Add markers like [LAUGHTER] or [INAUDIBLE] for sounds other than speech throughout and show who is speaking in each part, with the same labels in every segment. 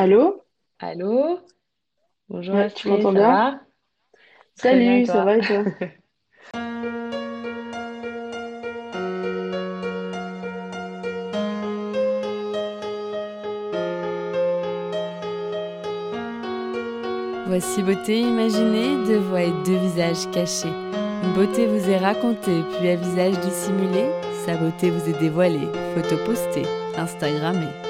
Speaker 1: Allô?
Speaker 2: Allô? Bonjour
Speaker 1: Ouais, tu
Speaker 2: Ashley,
Speaker 1: m'entends
Speaker 2: ça
Speaker 1: bien?
Speaker 2: va? Très bien et
Speaker 1: Salut, ça
Speaker 2: toi?
Speaker 1: va et toi? [LAUGHS]
Speaker 3: Voici beauté imaginée, deux voix et deux visages cachés. Une beauté vous est racontée, puis à visage dissimulé, sa beauté vous est dévoilée, photo postée, Instagrammée.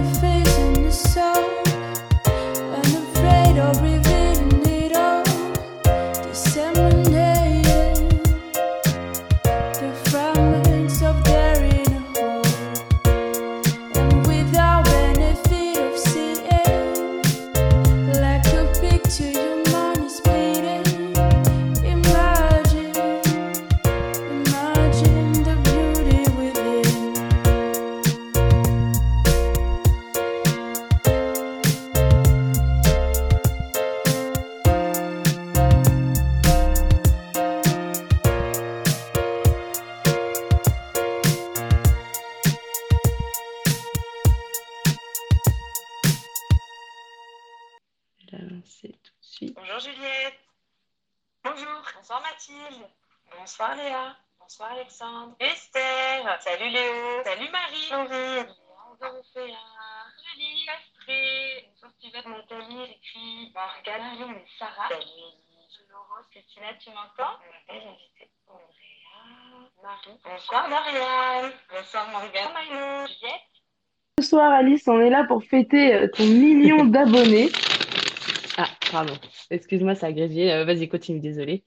Speaker 4: Bonsoir Alexandre. Esther. Salut Léo. Salut Marie. Bonjour. Dorothée. Julie. Astrid. Une chose tu veux de mon colis, j'écris Morgane et Sarah. Salut. Laurence, Christina, tu m'entends? On m'appelle invitée. Andrea. Marie. Bonsoir Marianne. Bonsoir Morgane. Maïno. Juliette.
Speaker 1: Bonsoir Alice, on est là pour fêter euh, ton million [LAUGHS] d'abonnés.
Speaker 2: Ah, pardon. Excuse-moi, ça a grésillé. Euh, vas-y, continue, désolée.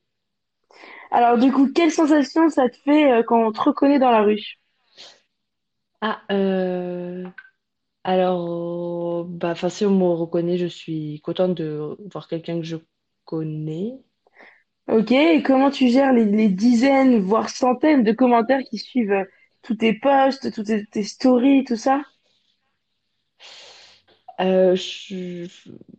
Speaker 1: Alors du coup, quelle sensation ça te fait euh, quand on te reconnaît dans la rue?
Speaker 2: Ah, euh, alors, bah, si on me reconnaît, je suis contente de voir quelqu'un que je connais.
Speaker 1: Ok, et comment tu gères les, les dizaines, voire centaines de commentaires qui suivent euh, tous tes posts, toutes tes, tes stories, tout ça?
Speaker 2: Euh, je-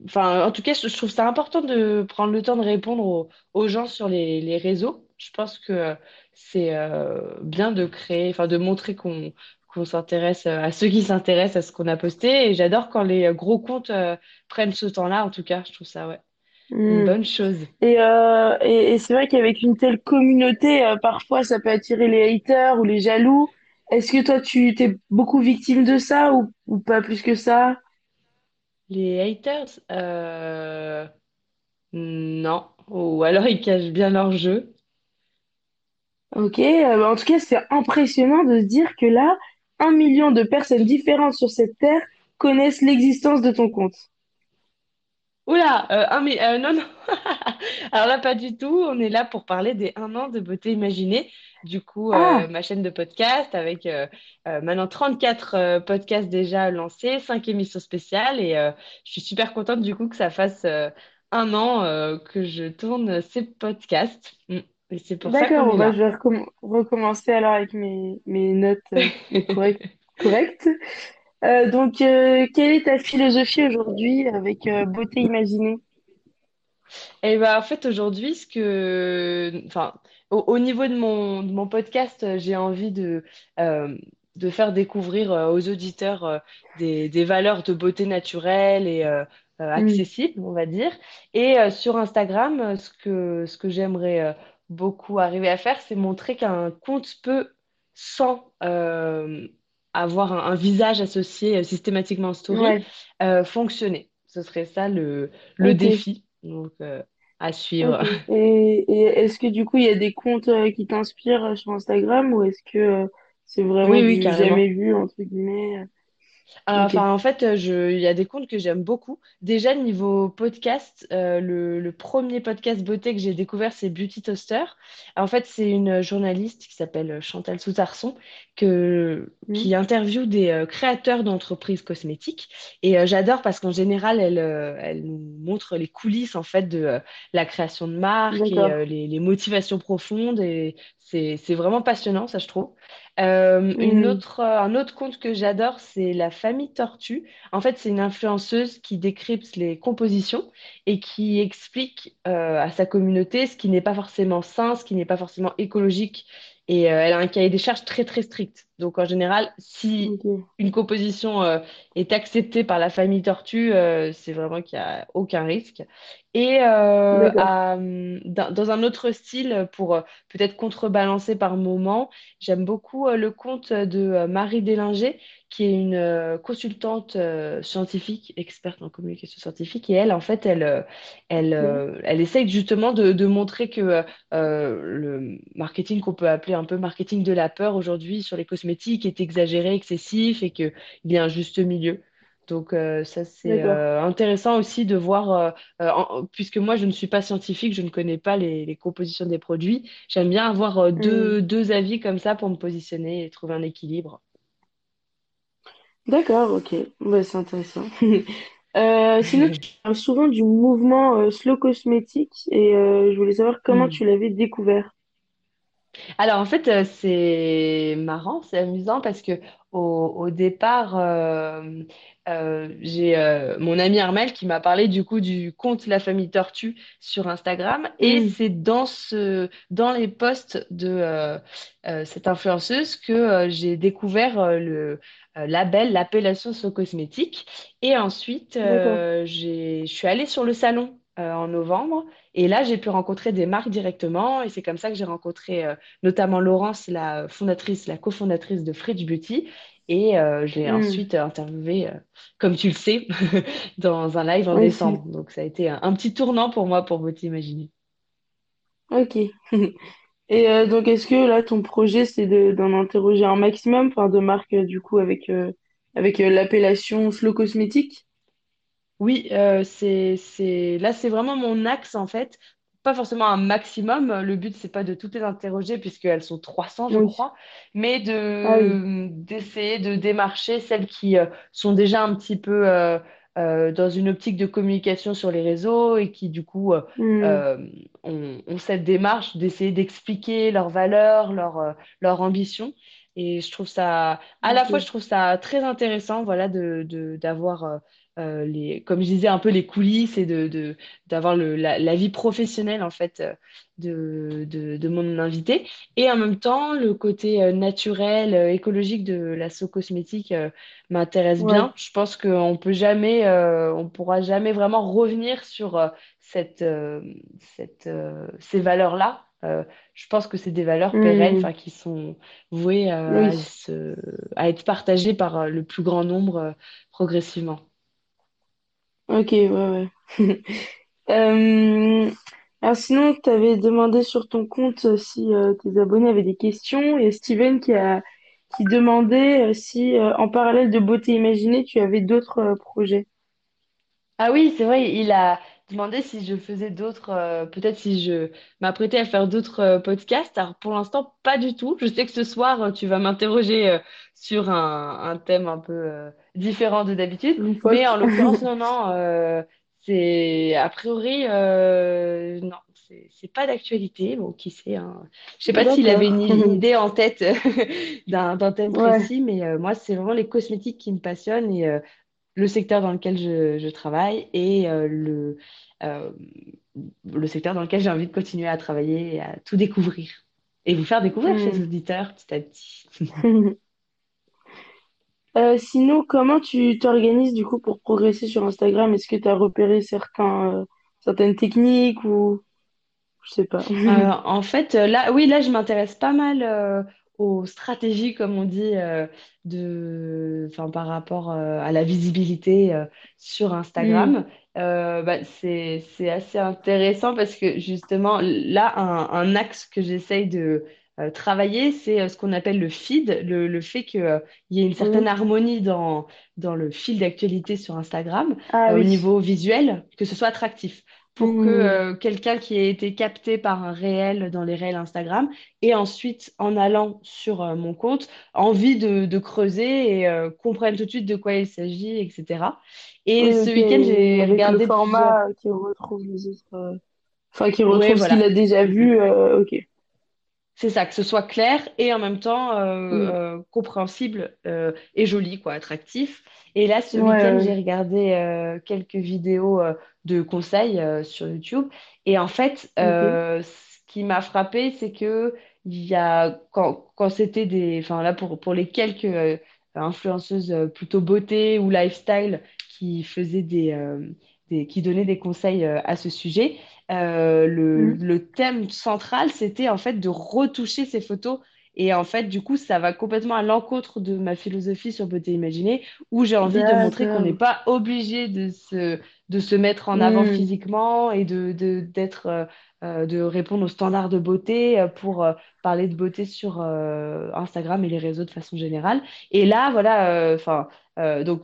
Speaker 2: enfin, en tout cas, je je trouve ça important de prendre le temps de répondre aux, aux gens sur les, les réseaux. Je pense que c'est euh, bien de créer, enfin, de montrer qu'on
Speaker 3: qu'on s'intéresse euh, à ceux qui s'intéressent à ce qu'on a posté. Et j'adore quand les gros comptes euh, prennent ce temps-là, en tout cas. Je trouve ça, ouais, une
Speaker 1: Hmm.
Speaker 3: bonne chose.
Speaker 1: Et, euh, et, et c'est vrai qu'avec une telle communauté, euh, parfois ça peut attirer les haters ou les jaloux. Est-ce que toi, tu t'es beaucoup victime de ça ou, ou pas plus que ça?
Speaker 3: Les haters, non. Ou alors ils cachent bien leur jeu.
Speaker 1: Ok, euh, en tout cas, c'est impressionnant de se dire que là, un million de personnes différentes sur cette terre connaissent l'existence de ton compte.
Speaker 3: Oula, euh, ah mais euh, non, non. [LAUGHS] Alors là, pas du tout. On est là pour parler des un an de beauté imaginée. Du coup, euh,
Speaker 1: Ah,
Speaker 3: ma chaîne de podcast avec euh, euh, maintenant 34 euh, podcasts déjà lancés, 5 émissions spéciales. Et euh, je suis super contente du coup que ça fasse euh, un an euh, que je tourne ces podcasts. Mm. C'est pour
Speaker 1: d'accord, je vais recomm- recommencer alors avec mes, mes notes euh, [LAUGHS] correct- correctes. Euh, donc, euh, quelle est ta philosophie aujourd'hui avec Beauté Imaginée?
Speaker 3: Et ben, en fait, aujourd'hui, ce que, enfin, au, au niveau de mon, de mon podcast, j'ai envie de, de faire découvrir aux auditeurs des, des valeurs de beauté naturelle et
Speaker 1: Hmm,
Speaker 3: accessibles, on va dire. Et sur Instagram, ce que, ce que j'aimerais beaucoup arriver à faire, c'est montrer qu'un compte peut, sans euh, avoir un, un visage associé euh, systématiquement en story,
Speaker 1: ouais,
Speaker 3: euh, fonctionner. Ce serait ça le, le défi. Donc, euh, à suivre. [LAUGHS]
Speaker 1: Et, et est-ce que du coup, il y a des comptes qui t'inspirent sur Instagram ou est-ce que c'est vraiment
Speaker 3: Oui, oui,
Speaker 1: du jamais vu, entre guillemets?
Speaker 3: Enfin, en fait, il y a des comptes que j'aime beaucoup. Déjà, niveau podcast, euh, le, le premier podcast beauté que j'ai découvert, c'est Beauty Toaster. En fait, c'est une journaliste qui s'appelle Chantal que,
Speaker 1: Hmm,
Speaker 3: qui interviewe des euh, créateurs d'entreprises cosmétiques. Et euh, j'adore parce qu'en général, elle, elle nous montre les coulisses en fait de la création de marques et les, les motivations profondes. Et c'est vraiment passionnant, ça, je trouve. Euh, une
Speaker 1: Hmm,
Speaker 3: autre, un autre conte que j'adore, c'est La Famille Tortue. En fait, c'est une influenceuse qui décrypte les compositions et qui explique euh, à sa communauté ce qui n'est pas forcément sain, ce qui n'est pas forcément écologique. Et euh, elle a un cahier des charges très, très strict. Donc, en général, si une composition euh, est acceptée par la famille Tortue, euh, c'est vraiment qu'il n'y a aucun risque. Et à, dans, un autre style, pour peut-être contrebalancer par moment, J'aime beaucoup le compte de Marie Délinger, qui est une euh, consultante euh, scientifique, experte en communication scientifique. Et elle, en fait, elle, euh, elle, elle essaye justement de, de montrer que le marketing qu'on peut appeler un peu marketing de la peur aujourd'hui sur les cosmétiques est exagéré, excessif et qu'il y a un juste milieu. Donc euh, ça, c'est euh, intéressant aussi de voir, euh, en- puisque moi, je ne suis pas scientifique, je ne connais pas les les compositions des produits. J'aime bien avoir deux, deux avis comme ça pour me positionner et trouver un équilibre.
Speaker 1: D'accord, ok. Bah, c'est intéressant. [LAUGHS] Euh, sinon, tu parles souvent du mouvement euh, slow cosmétique et euh, je voulais savoir comment
Speaker 3: Hmm.
Speaker 1: tu l'avais découvert.
Speaker 3: Alors en fait, euh, c'est marrant, c'est amusant parce que au, au départ, euh, euh, j'ai euh, mon ami Armel qui m'a parlé du coup du compte La Famille Tortue sur Instagram et c'est dans ce, dans les posts de euh, euh, cette influenceuse que euh, j'ai découvert euh, le euh, label, l'appellation So Cosmétique et ensuite
Speaker 1: d'accord.
Speaker 3: euh, j'ai, je suis allée sur le salon euh, en novembre et là j'ai pu rencontrer des marques directement et c'est comme ça que j'ai rencontré euh, notamment Laurence, la fondatrice, la cofondatrice de Fridge Beauty. Et euh, je l'ai
Speaker 1: Hmm,
Speaker 3: ensuite interviewée, comme tu le sais, [LAUGHS] dans un live en décembre. Donc ça a été un, un petit tournant pour moi, pour vous t'imaginer.
Speaker 1: ok. [LAUGHS] Et donc, est-ce que là, ton projet, c'est de, d'en interroger un maximum, enfin, de marques, du coup, avec, avec l'appellation slow cosmétique?
Speaker 3: Oui, euh, c'est, c'est... là, c'est vraiment mon axe, en fait. Pas forcément un maximum. Le but, c'est pas de toutes les interroger, puisqu'elles sont 300, je
Speaker 1: Oui.
Speaker 3: crois, mais
Speaker 1: Ah oui.
Speaker 3: de, d'essayer de démarcher celles qui euh, sont déjà un petit peu euh, euh, dans une optique de communication sur les réseaux et qui, du coup, euh,
Speaker 1: Hmm,
Speaker 3: euh, ont, ont cette démarche d'essayer d'expliquer leurs valeurs, leurs euh, leurs ambitions. Et je trouve ça, à la fois, je
Speaker 1: Ok.
Speaker 3: trouve ça très intéressant, voilà, de, de- d'avoir euh, euh, les, comme je disais, un peu les coulisses et de, d'avoir la, la vie professionnelle, en fait, euh, de, de, de mon invité. Et en même temps, le côté euh, naturel, écologique de la So Cosmétique euh, m'intéresse
Speaker 1: Ouais.
Speaker 3: bien. Je pense qu'on peut jamais, euh, on pourra jamais vraiment revenir sur cette, cette, ces valeurs-là. Euh, je pense que c'est des valeurs pérennes, enfin, qui sont vouées à
Speaker 1: Oui.
Speaker 3: se, à être partagées par le plus grand nombre progressivement.
Speaker 1: Ok, ouais, ouais. [LAUGHS] Euh, alors sinon, tu avais demandé sur ton compte si euh, tes abonnés avaient des questions et Steven qui a qui demandait euh, si en parallèle de Beauté Imaginée, tu avais d'autres projets.
Speaker 3: Ah oui, c'est vrai, il a demandé si je faisais d'autres, peut-être si je m'apprêtais à faire d'autres podcasts. Alors pour l'instant, pas du tout. Je sais que ce soir, tu vas m'interroger sur un, thème un peu différent de d'habitude, mais en l'occurrence, non, non, [LAUGHS] euh, c'est a priori, euh, non, c'est pas d'actualité. Bon, qui sait, hein. Je sais pas s'il avait une, une [LAUGHS] idée en tête d'un d'un thème
Speaker 1: Ouais.
Speaker 3: précis, mais euh, moi, c'est vraiment les cosmétiques qui me passionnent et euh, le secteur dans lequel je, je travaille et euh, le, euh, le secteur dans lequel j'ai envie de continuer à travailler et à tout découvrir. Et vous faire découvrir chez les
Speaker 1: Hmm.
Speaker 3: auditeurs petit à petit. [LAUGHS]
Speaker 1: Euh, sinon, comment tu t'organises du coup pour progresser sur Instagram? Est-ce que tu as repéré certains, euh, certaines techniques ou je sais pas?
Speaker 3: Euh, [LAUGHS] en fait, là, oui, là, je m'intéresse pas mal aux stratégies, comme on dit, de, enfin, par rapport à la visibilité sur. Instagram. Euh, bah, c'est, c'est assez intéressant parce que justement, là, un, un axe que j'essaye de euh, travailler, c'est euh, ce qu'on appelle le feed, le, le fait qu'il y ait une certaine
Speaker 1: Oui.
Speaker 3: harmonie dans, dans le fil d'actualité sur Instagram,
Speaker 1: Ah
Speaker 3: euh, au niveau visuel, que ce soit attractif pour que euh, quelqu'un qui ait été capté par un réel dans les réels Instagram et ensuite, en allant sur euh, mon compte, envie de, de creuser et euh, comprenne tout de suite de quoi il s'agit, etc. Et
Speaker 1: Oui,
Speaker 3: ce week-end, j'ai
Speaker 1: le
Speaker 3: regardé plusieurs...
Speaker 1: format euh, qui retrouve les autres. euh, Enfin, qui
Speaker 3: Ouais,
Speaker 1: retrouve ce qu'il a déjà vu. euh, ok.
Speaker 3: C'est ça, que ce soit clair et en même temps euh, euh, compréhensible euh, et joli, quoi, attractif. Et là, ce
Speaker 1: Ouais,
Speaker 3: week-end, j'ai regardé quelques vidéos de conseils sur YouTube. Et en fait, ce qui m'a frappé, c'est que il y a, quand, quand c'était des, enfin là, pour, pour les quelques influenceuses plutôt beauté ou lifestyle qui faisaient des, euh, des, qui donnaient des conseils euh, à ce sujet, euh, le,
Speaker 1: Hmm.
Speaker 3: le thème central, c'était en fait de retoucher ces photos. Et en fait, du coup, ça va complètement à l'encontre de ma philosophie sur beauté imaginée, où j'ai envie de montrer qu'on n'est pas obligé de se, de se mettre en avant
Speaker 1: Hmm.
Speaker 3: physiquement et de, de, d'être, euh, euh, de répondre aux standards de beauté pour euh, parler de beauté sur Instagram et les réseaux de façon générale. Et là, voilà, enfin, donc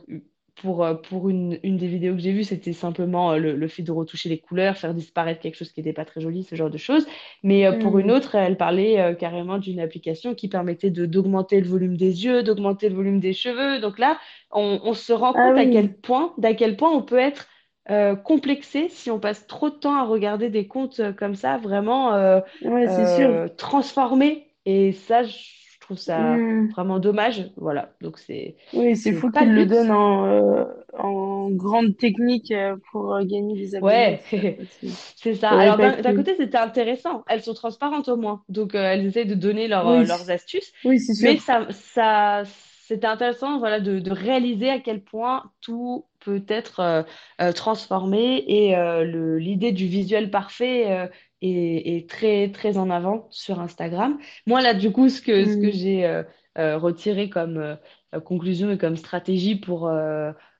Speaker 3: pour, euh, pour une, une des vidéos que j'ai vues, c'était simplement euh, le, le fait de retoucher les couleurs, faire disparaître quelque chose qui n'était pas très joli, ce genre de choses. Mais euh, pour une
Speaker 1: Hmm.
Speaker 3: autre, elle parlait euh, carrément d'une application qui permettait d'augmenter le volume des yeux, d'augmenter le volume des cheveux. Donc là, on, on se rend
Speaker 1: Ah
Speaker 3: compte à quel point, d'à quel point on peut être euh, complexé si on passe trop de temps à regarder des comptes comme ça, vraiment euh,
Speaker 1: Ouais, c'est sûr.
Speaker 3: euh, transformés. Et ça, je trouve ça
Speaker 1: Hmm.
Speaker 3: vraiment dommage. Voilà, donc c'est
Speaker 1: Oui, c'est fou
Speaker 3: pas le
Speaker 1: qu'il le donne
Speaker 3: but.
Speaker 1: en, euh, en grande technique euh, pour euh, gagner des abonnés.
Speaker 3: Ouais, [LAUGHS]
Speaker 1: C'est
Speaker 3: ça. Alors
Speaker 1: pas
Speaker 3: d'un côté, c'était intéressant. Elles sont transparentes au moins. Donc, euh, elles essayent de donner leur,
Speaker 1: Oui,
Speaker 3: leurs astuces.
Speaker 1: oui, c'est sûr.
Speaker 3: Mais ça, ça, c'était intéressant voilà, de, de réaliser à quel point tout peut être euh, euh, transformé et euh, l'idée du visuel parfait est, est très, très en avant sur Instagram. Moi, là, du coup, ce que, ce que
Speaker 1: Hmm.
Speaker 3: j'ai retiré comme conclusion et comme stratégie pour...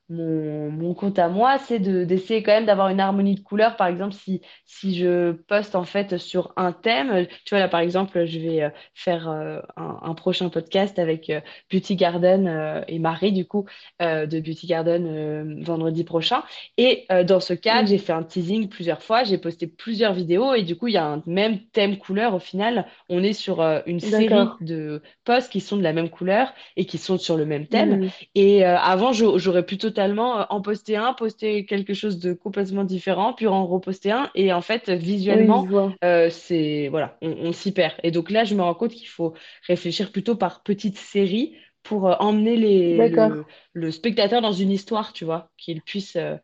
Speaker 3: mon, mon compte à moi, c'est de, d'essayer quand même d'avoir une harmonie de couleurs. Par exemple, si, si je poste en fait sur un thème, tu vois là par exemple, je vais euh, faire euh, un, un prochain podcast avec euh, Beauty Garden et Marie du coup de Beauty Garden vendredi prochain. Et dans ce cadre,
Speaker 1: Hmm.
Speaker 3: j'ai fait un teasing plusieurs fois, j'ai posté plusieurs vidéos et du coup, il y a un même thème couleur au final. On est sur une série de posts qui sont de la même couleur et qui sont sur le même thème.
Speaker 1: Hmm.
Speaker 3: Et avant, j'aurais plutôt totalement euh, en poster un, poster quelque chose de complètement différent, puis en reposter un. Et en fait, visuellement, euh, c'est voilà, on, on s'y perd. Et donc là, je me rends compte qu'il faut réfléchir plutôt par petites séries pour euh, emmener les, le, le spectateur dans une histoire, tu vois, qu'il puisse euh.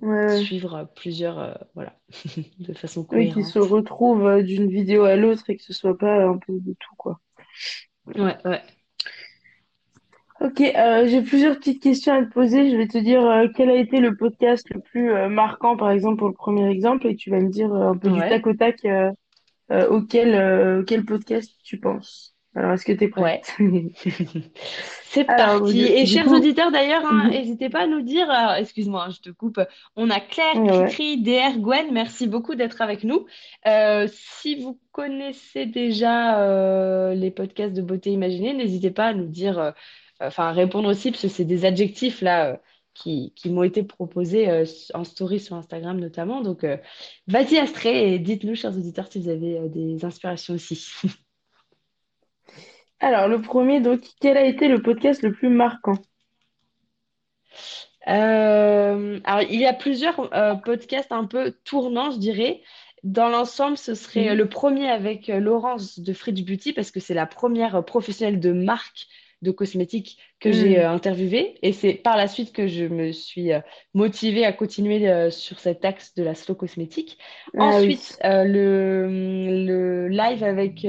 Speaker 1: Ouais,
Speaker 3: suivre plusieurs, voilà, [LAUGHS] de façon
Speaker 1: Oui, qui se euh, d'une vidéo à l'autre et que ce soit pas un peu de tout, quoi.
Speaker 3: Ouais, ouais.
Speaker 1: Ok, euh, j'ai plusieurs petites questions à te poser. Je vais te dire euh, quel a été le podcast le plus euh, marquant, par exemple, pour le premier exemple, et tu vas me dire un peu du tac au tac euh, euh, auquel, euh, auquel podcast tu penses. Alors, est-ce que tu es prête?
Speaker 3: ouais. [LAUGHS] C'est
Speaker 1: Alors,
Speaker 3: parti.
Speaker 1: du,
Speaker 3: Et
Speaker 1: du
Speaker 3: chers
Speaker 1: coup,
Speaker 3: auditeurs, d'ailleurs, hein, n'hésitez pas à nous dire, alors, excuse-moi, hein, je te coupe, on a Claire,
Speaker 1: ouais, ouais.
Speaker 3: Cricri, DR, Gwen, merci beaucoup d'être avec nous. Euh, si vous connaissez déjà euh, les podcasts de Beauté Imaginée, n'hésitez pas à nous dire, enfin répondre aussi, parce que c'est des adjectifs là euh, qui, qui m'ont été proposés euh, en story sur Instagram notamment. Donc, euh, vas-y Astrée et dites-nous, chers auditeurs, si vous avez des inspirations aussi. [LAUGHS]
Speaker 1: Alors, le premier, donc, quel a été le podcast le plus marquant?
Speaker 3: Euh, alors, il y a plusieurs euh, podcasts un peu tournants, je dirais. Dans l'ensemble, ce serait
Speaker 1: Mhm.
Speaker 3: le premier avec Laurence de Fridge Beauty parce que c'est la première professionnelle de marque de cosmétiques que j'ai
Speaker 1: Mhm.
Speaker 3: euh, interviewée. Et c'est par la suite que je me suis euh, motivée à continuer euh, sur cet axe de la slow cosmétique.
Speaker 1: Ah.
Speaker 3: Ensuite, le, le live avec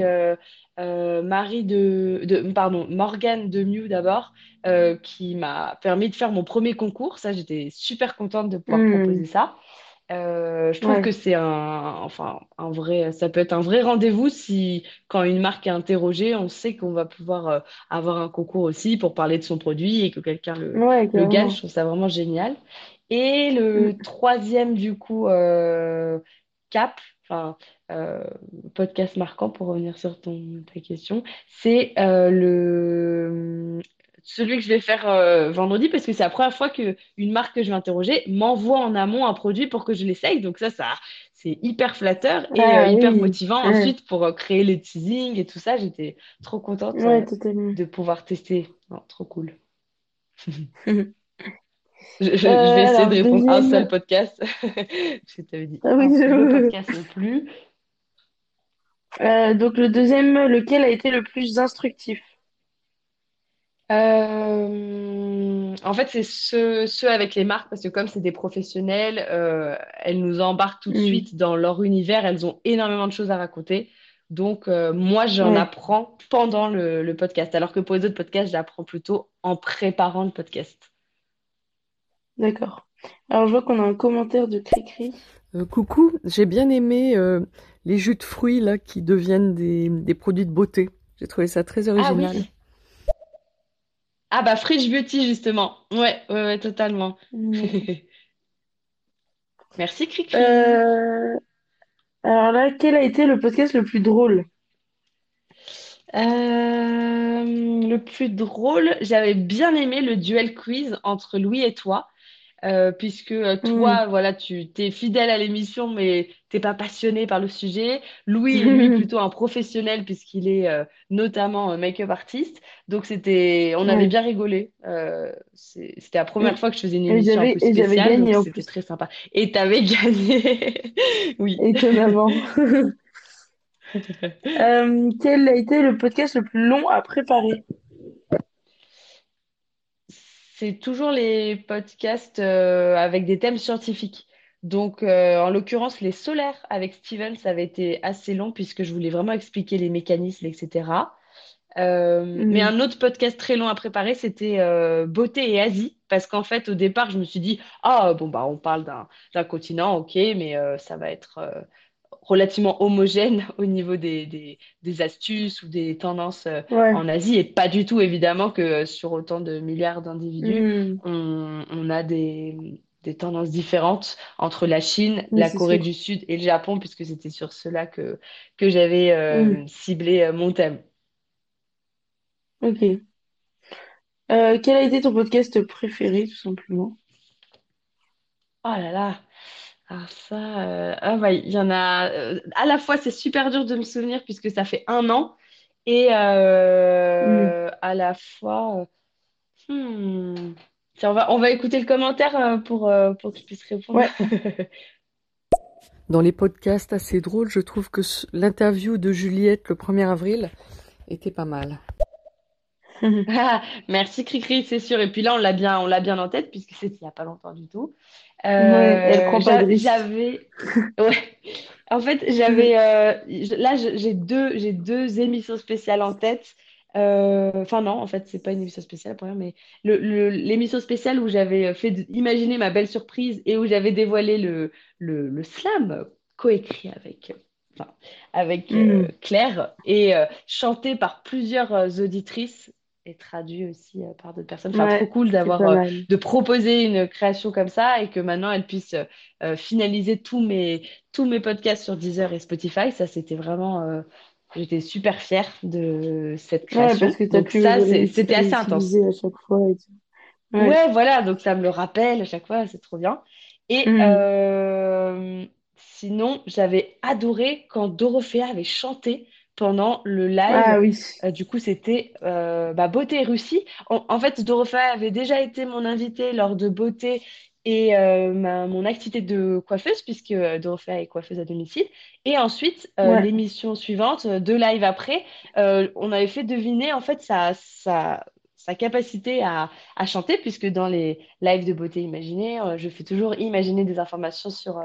Speaker 3: Marie de, de, pardon, Morgane de Mew d'abord qui m'a permis de faire mon premier concours. Ça, j'étais super contente de pouvoir proposer
Speaker 1: Mhm.
Speaker 3: ça. Euh, je trouve que c'est un, enfin, un vrai, ça peut être un vrai rendez-vous si, quand une marque est interrogée, on sait qu'on va pouvoir euh, avoir un concours aussi pour parler de son produit et que quelqu'un le,
Speaker 1: Ouais,
Speaker 3: le gagne. Je trouve ça vraiment génial. Et le troisième, du coup, euh, cap, enfin, podcast marquant pour revenir sur ton, ta question, c'est le celui que je vais faire euh, vendredi parce que c'est la première fois que une marque que je vais interroger m'envoie en amont un produit pour que je l'essaye. Donc ça, ça, c'est hyper flatteur et euh,
Speaker 1: Ah
Speaker 3: hyper motivant ensuite pour euh, créer les teasings et tout ça. J'étais trop contente
Speaker 1: Ouais,
Speaker 3: euh,
Speaker 1: totalement.
Speaker 3: de pouvoir tester. Non, trop cool. [LAUGHS] Je,
Speaker 1: Euh,
Speaker 3: je- je vais essayer
Speaker 1: alors,
Speaker 3: de répondre à un seul podcast. [LAUGHS] Parce que tu avais dit
Speaker 1: Ah oui,
Speaker 3: le
Speaker 1: je-
Speaker 3: podcast le plus.
Speaker 1: Euh, donc, le deuxième, lequel a été le plus instructif?
Speaker 3: Euh, en fait, c'est ceux, ceux avec les marques, parce que comme c'est des professionnels, euh, elles nous embarquent tout de
Speaker 1: Mhm.
Speaker 3: suite dans leur univers, elles ont énormément de choses à raconter. Donc, euh, moi, j'en
Speaker 1: Ouais,
Speaker 3: apprends pendant le, le podcast, alors que pour les autres podcasts, j'apprends plutôt en préparant le podcast.
Speaker 1: d'accord. Alors, je vois qu'on a un commentaire de Cricri.
Speaker 5: Euh, coucou, j'ai bien aimé euh, les jus de fruits là qui deviennent des, des produits de beauté. J'ai trouvé ça très
Speaker 3: Ah
Speaker 5: original.
Speaker 3: oui. Ah bah, Fridge Beauty, justement. Ouais, ouais, ouais, totalement. [LAUGHS] Merci, Cricri.
Speaker 1: Euh, alors là, quel a été le podcast le plus drôle?
Speaker 3: Euh, le plus drôle, j'avais bien aimé le duel quiz entre Louis et toi. Euh, puisque euh, toi, voilà, tu t'es fidèle à l'émission, mais t'es pas passionné par le sujet. Louis est [LAUGHS] lui plutôt un professionnel puisqu'il est euh, notamment make-up artiste. Donc c'était, on avait bien rigolé. Euh, c'était la première fois que je faisais une émission un peu spéciale, c'était très sympa. Et t'avais [LAUGHS] gagné, oui.
Speaker 1: étonnamment. [LAUGHS] Quel a été le podcast le plus long à préparer?
Speaker 3: C'est toujours les podcasts euh, avec des thèmes scientifiques. Donc, euh, en l'occurrence, les solaires avec Steven, ça avait été assez long puisque je voulais vraiment expliquer les mécanismes, etc. Euh, mais
Speaker 1: Mhm.
Speaker 3: un autre podcast très long à préparer, c'était euh, Beauté et Asie. Parce qu'en fait, au départ, je me suis dit, ah, bon, bah, on parle d'un continent, ok, mais ça va être relativement homogène [LAUGHS] au niveau des, des, des astuces ou des tendances euh,
Speaker 1: Ouais.
Speaker 3: en Asie. Et pas du tout, évidemment, que euh, sur autant de milliards d'individus,
Speaker 1: Mhm.
Speaker 3: on, on a des, des tendances différentes entre la Chine,
Speaker 1: Oui,
Speaker 3: la Corée
Speaker 1: sûr.
Speaker 3: du Sud et le Japon, puisque c'était sur cela que, que j'avais euh, ciblé euh, mon thème.
Speaker 1: Ok. Quel a été ton podcast préféré, tout simplement?
Speaker 3: Oh là là, alors ça, euh, ah bah, il y en a. euh, à la fois, c'est super dur de me souvenir puisque ça fait un an, et
Speaker 1: Mhm.
Speaker 3: euh, à la fois, euh, hmm, Tiens, on va, on va écouter le commentaire euh, pour, euh, pour que puisses répondre.
Speaker 1: Ouais. [LAUGHS]
Speaker 5: Dans les podcasts assez drôles, je trouve que ce- l'interview de Juliette le 1er avril était pas mal. [LAUGHS]
Speaker 3: Ah, merci Cricri, c'est sûr. Et puis là, on l'a bien, on l'a bien en tête puisque c'était il n'y a pas longtemps du tout.
Speaker 1: Ouais, de risque.
Speaker 3: j'avais, ouais. En fait, j'avais, [LAUGHS] euh, là, j'ai deux, j'ai deux émissions spéciales en tête. Euh, Enfin non, en fait, c'est pas une émission spéciale pour rien, mais le, le- l'émission spéciale où j'avais fait de- imaginer ma belle surprise et où j'avais dévoilé le, le, le slam coécrit avec, enfin, avec euh,
Speaker 1: Mm.
Speaker 3: Claire et euh, chanté par plusieurs euh, auditrices et traduit aussi euh, par d'autres personnes. Enfin,
Speaker 1: Ouais,
Speaker 3: trop cool d'avoir euh, de proposer une création comme ça et que maintenant elle puisse euh, finaliser tous mes, tous mes podcasts sur Deezer et Spotify. Ça, c'était vraiment. j'étais super fière de cette
Speaker 1: Ouais,
Speaker 3: création.
Speaker 1: parce que
Speaker 3: ça, c'était assez intense.
Speaker 1: à chaque fois et tout. Ouais.
Speaker 3: Ouais, voilà, donc ça me le rappelle à chaque fois, c'est trop bien. Et
Speaker 1: Mm.
Speaker 3: euh, sinon, j'avais adoré quand Dorothea avait chanté pendant le
Speaker 1: Ah
Speaker 3: live.
Speaker 1: oui.
Speaker 3: Euh, du coup, c'était euh, bah, Beauté et Russie. En, en fait, Dorothea avait déjà été mon invitée lors de Beauté et euh, ma- mon activité de coiffeuse, puisque euh, Dorothea est coiffeuse à domicile. Et ensuite,
Speaker 1: Ouais.
Speaker 3: l'émission suivante, deux lives après, on avait fait deviner en fait sa, sa, sa capacité à, à chanter, puisque dans les lives de Beauté Imaginée, je fais toujours imaginer des informations sur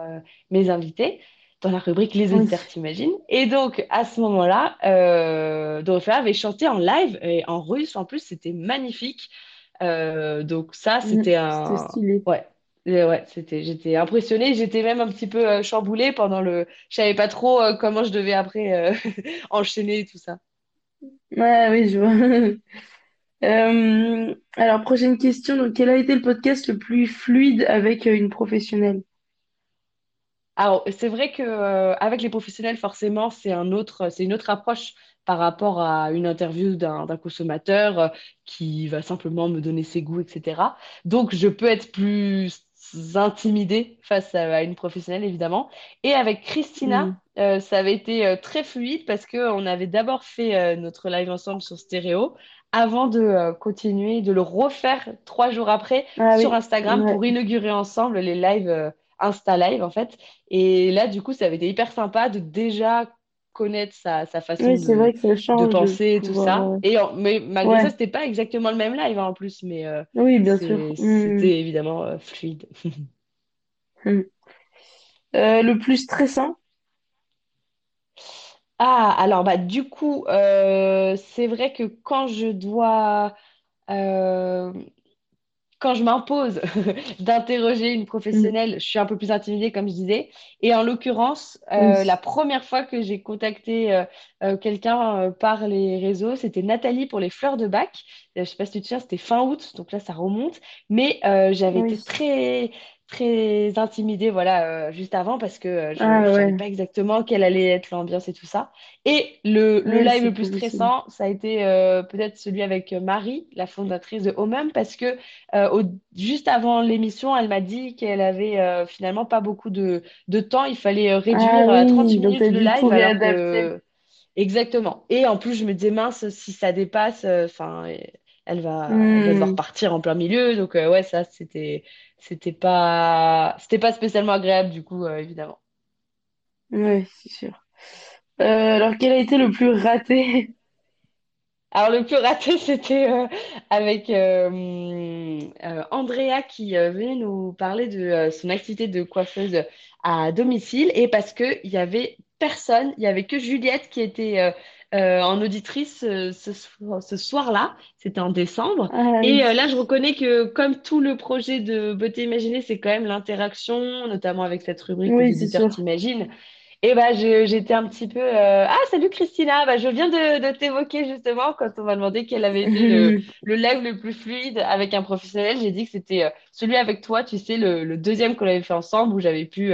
Speaker 3: mes invités dans la rubrique Les
Speaker 1: Oui.
Speaker 3: auditeurs t'imaginent. Et donc, à ce moment-là, euh, Dorothea avait chanté en live et en russe. En plus, c'était magnifique. Euh, donc ça,
Speaker 1: Mm.
Speaker 3: c'était
Speaker 1: C'était
Speaker 3: un...
Speaker 1: stylé.
Speaker 3: Ouais, Et ouais, c'était... J'étais impressionnée. J'étais même un petit peu euh, chamboulée pendant le... Je savais pas trop euh, comment je devais après euh, [LAUGHS] enchaîner tout ça.
Speaker 1: Ouais, oui, je vois. [LAUGHS] Euh, alors, prochaine question. Donc, quel a été le podcast le plus fluide avec euh, une professionnelle?
Speaker 3: Alors, c'est vrai que euh, avec les professionnels, forcément, c'est un autre, c'est une autre approche par rapport à une interview d'un d'un consommateur euh, qui va simplement me donner ses goûts, etc. Donc, je peux être plus intimidée face à, à une professionnelle, évidemment. Et avec Christina,
Speaker 1: Mm.
Speaker 3: euh, ça avait été euh, très fluide parce qu'on avait d'abord fait notre live ensemble sur Stéréo avant de continuer, de le refaire trois jours après
Speaker 1: Ah
Speaker 3: sur
Speaker 1: oui,
Speaker 3: Instagram
Speaker 1: ouais.
Speaker 3: pour inaugurer ensemble les lives Insta Live, en fait. Et là, du coup, ça avait été hyper sympa de déjà connaître sa, sa façon
Speaker 1: Oui,
Speaker 3: de,
Speaker 1: vrai que ça
Speaker 3: de
Speaker 1: change de
Speaker 3: penser et tout
Speaker 1: pouvoir.
Speaker 3: ça. Et en- mais malgré ça,
Speaker 1: Ouais,
Speaker 3: c'était pas exactement le même live hein, en plus, mais euh,
Speaker 1: oui, bien sûr.
Speaker 3: c'est-
Speaker 1: Mm.
Speaker 3: c'était évidemment euh, fluide.
Speaker 1: Mm. Euh, le plus stressant?
Speaker 3: Ah, alors bah du coup, c'est vrai que quand je dois, quand je m'impose [LAUGHS] d'interroger une
Speaker 1: Mm.
Speaker 3: professionnelle, je suis un peu plus intimidée, comme je disais. Et en l'occurrence, euh, la première fois que j'ai contacté euh, euh, quelqu'un par les réseaux, c'était Nathalie pour les fleurs de bac. Je sais pas si tu te souviens, c'était fin août, donc là ça remonte. Mais euh, j'avais été très très intimidée, voilà, euh, juste avant parce que euh, je
Speaker 1: Ah
Speaker 3: je savais
Speaker 1: ouais.
Speaker 3: pas exactement quelle allait être l'ambiance et tout ça. Et le, le
Speaker 1: Ouais,
Speaker 3: live le plus stressant, ça a été euh, peut-être celui avec Marie, la fondatrice de Homem, parce que euh, au- juste avant l'émission, elle m'a dit qu'elle avait finalement pas beaucoup de, de temps. Il fallait
Speaker 1: Ah
Speaker 3: réduire à 38
Speaker 1: oui, donc
Speaker 3: minutes
Speaker 1: t'as
Speaker 3: le live. Exactement. Et en plus, je me disais, mince, si ça dépasse, enfin, elle va, elle va devoir
Speaker 1: Mm.
Speaker 3: partir en plein milieu. Donc, euh, ouais, ça, c'était, c'était pas, c'était pas spécialement agréable, du coup, euh, évidemment.
Speaker 1: Ouais, c'est sûr. Euh, alors, quel a été le plus raté? [LAUGHS]
Speaker 3: Alors, le plus raté, c'était avec euh, Andrea qui venait nous parler de son activité de coiffeuse à domicile et parce qu'il y avait personne, il y avait que Juliette qui était euh, en auditrice euh, ce, so- ce soir-là, c'était en décembre.
Speaker 1: Ah
Speaker 3: Et euh, là, je reconnais que comme tout le projet de Beauté Imaginée, c'est quand même l'interaction, notamment avec cette rubrique
Speaker 1: Oui, sûr.
Speaker 3: t'imaginent. Et bah, j'étais un petit peu. Ah, salut Christina! Bah, je viens de, de t'évoquer justement quand on m'a demandé quel avait été le, [LAUGHS] le live le plus fluide avec un professionnel. J'ai dit que c'était celui avec toi, tu sais, le, le deuxième qu'on avait fait ensemble où j'avais pu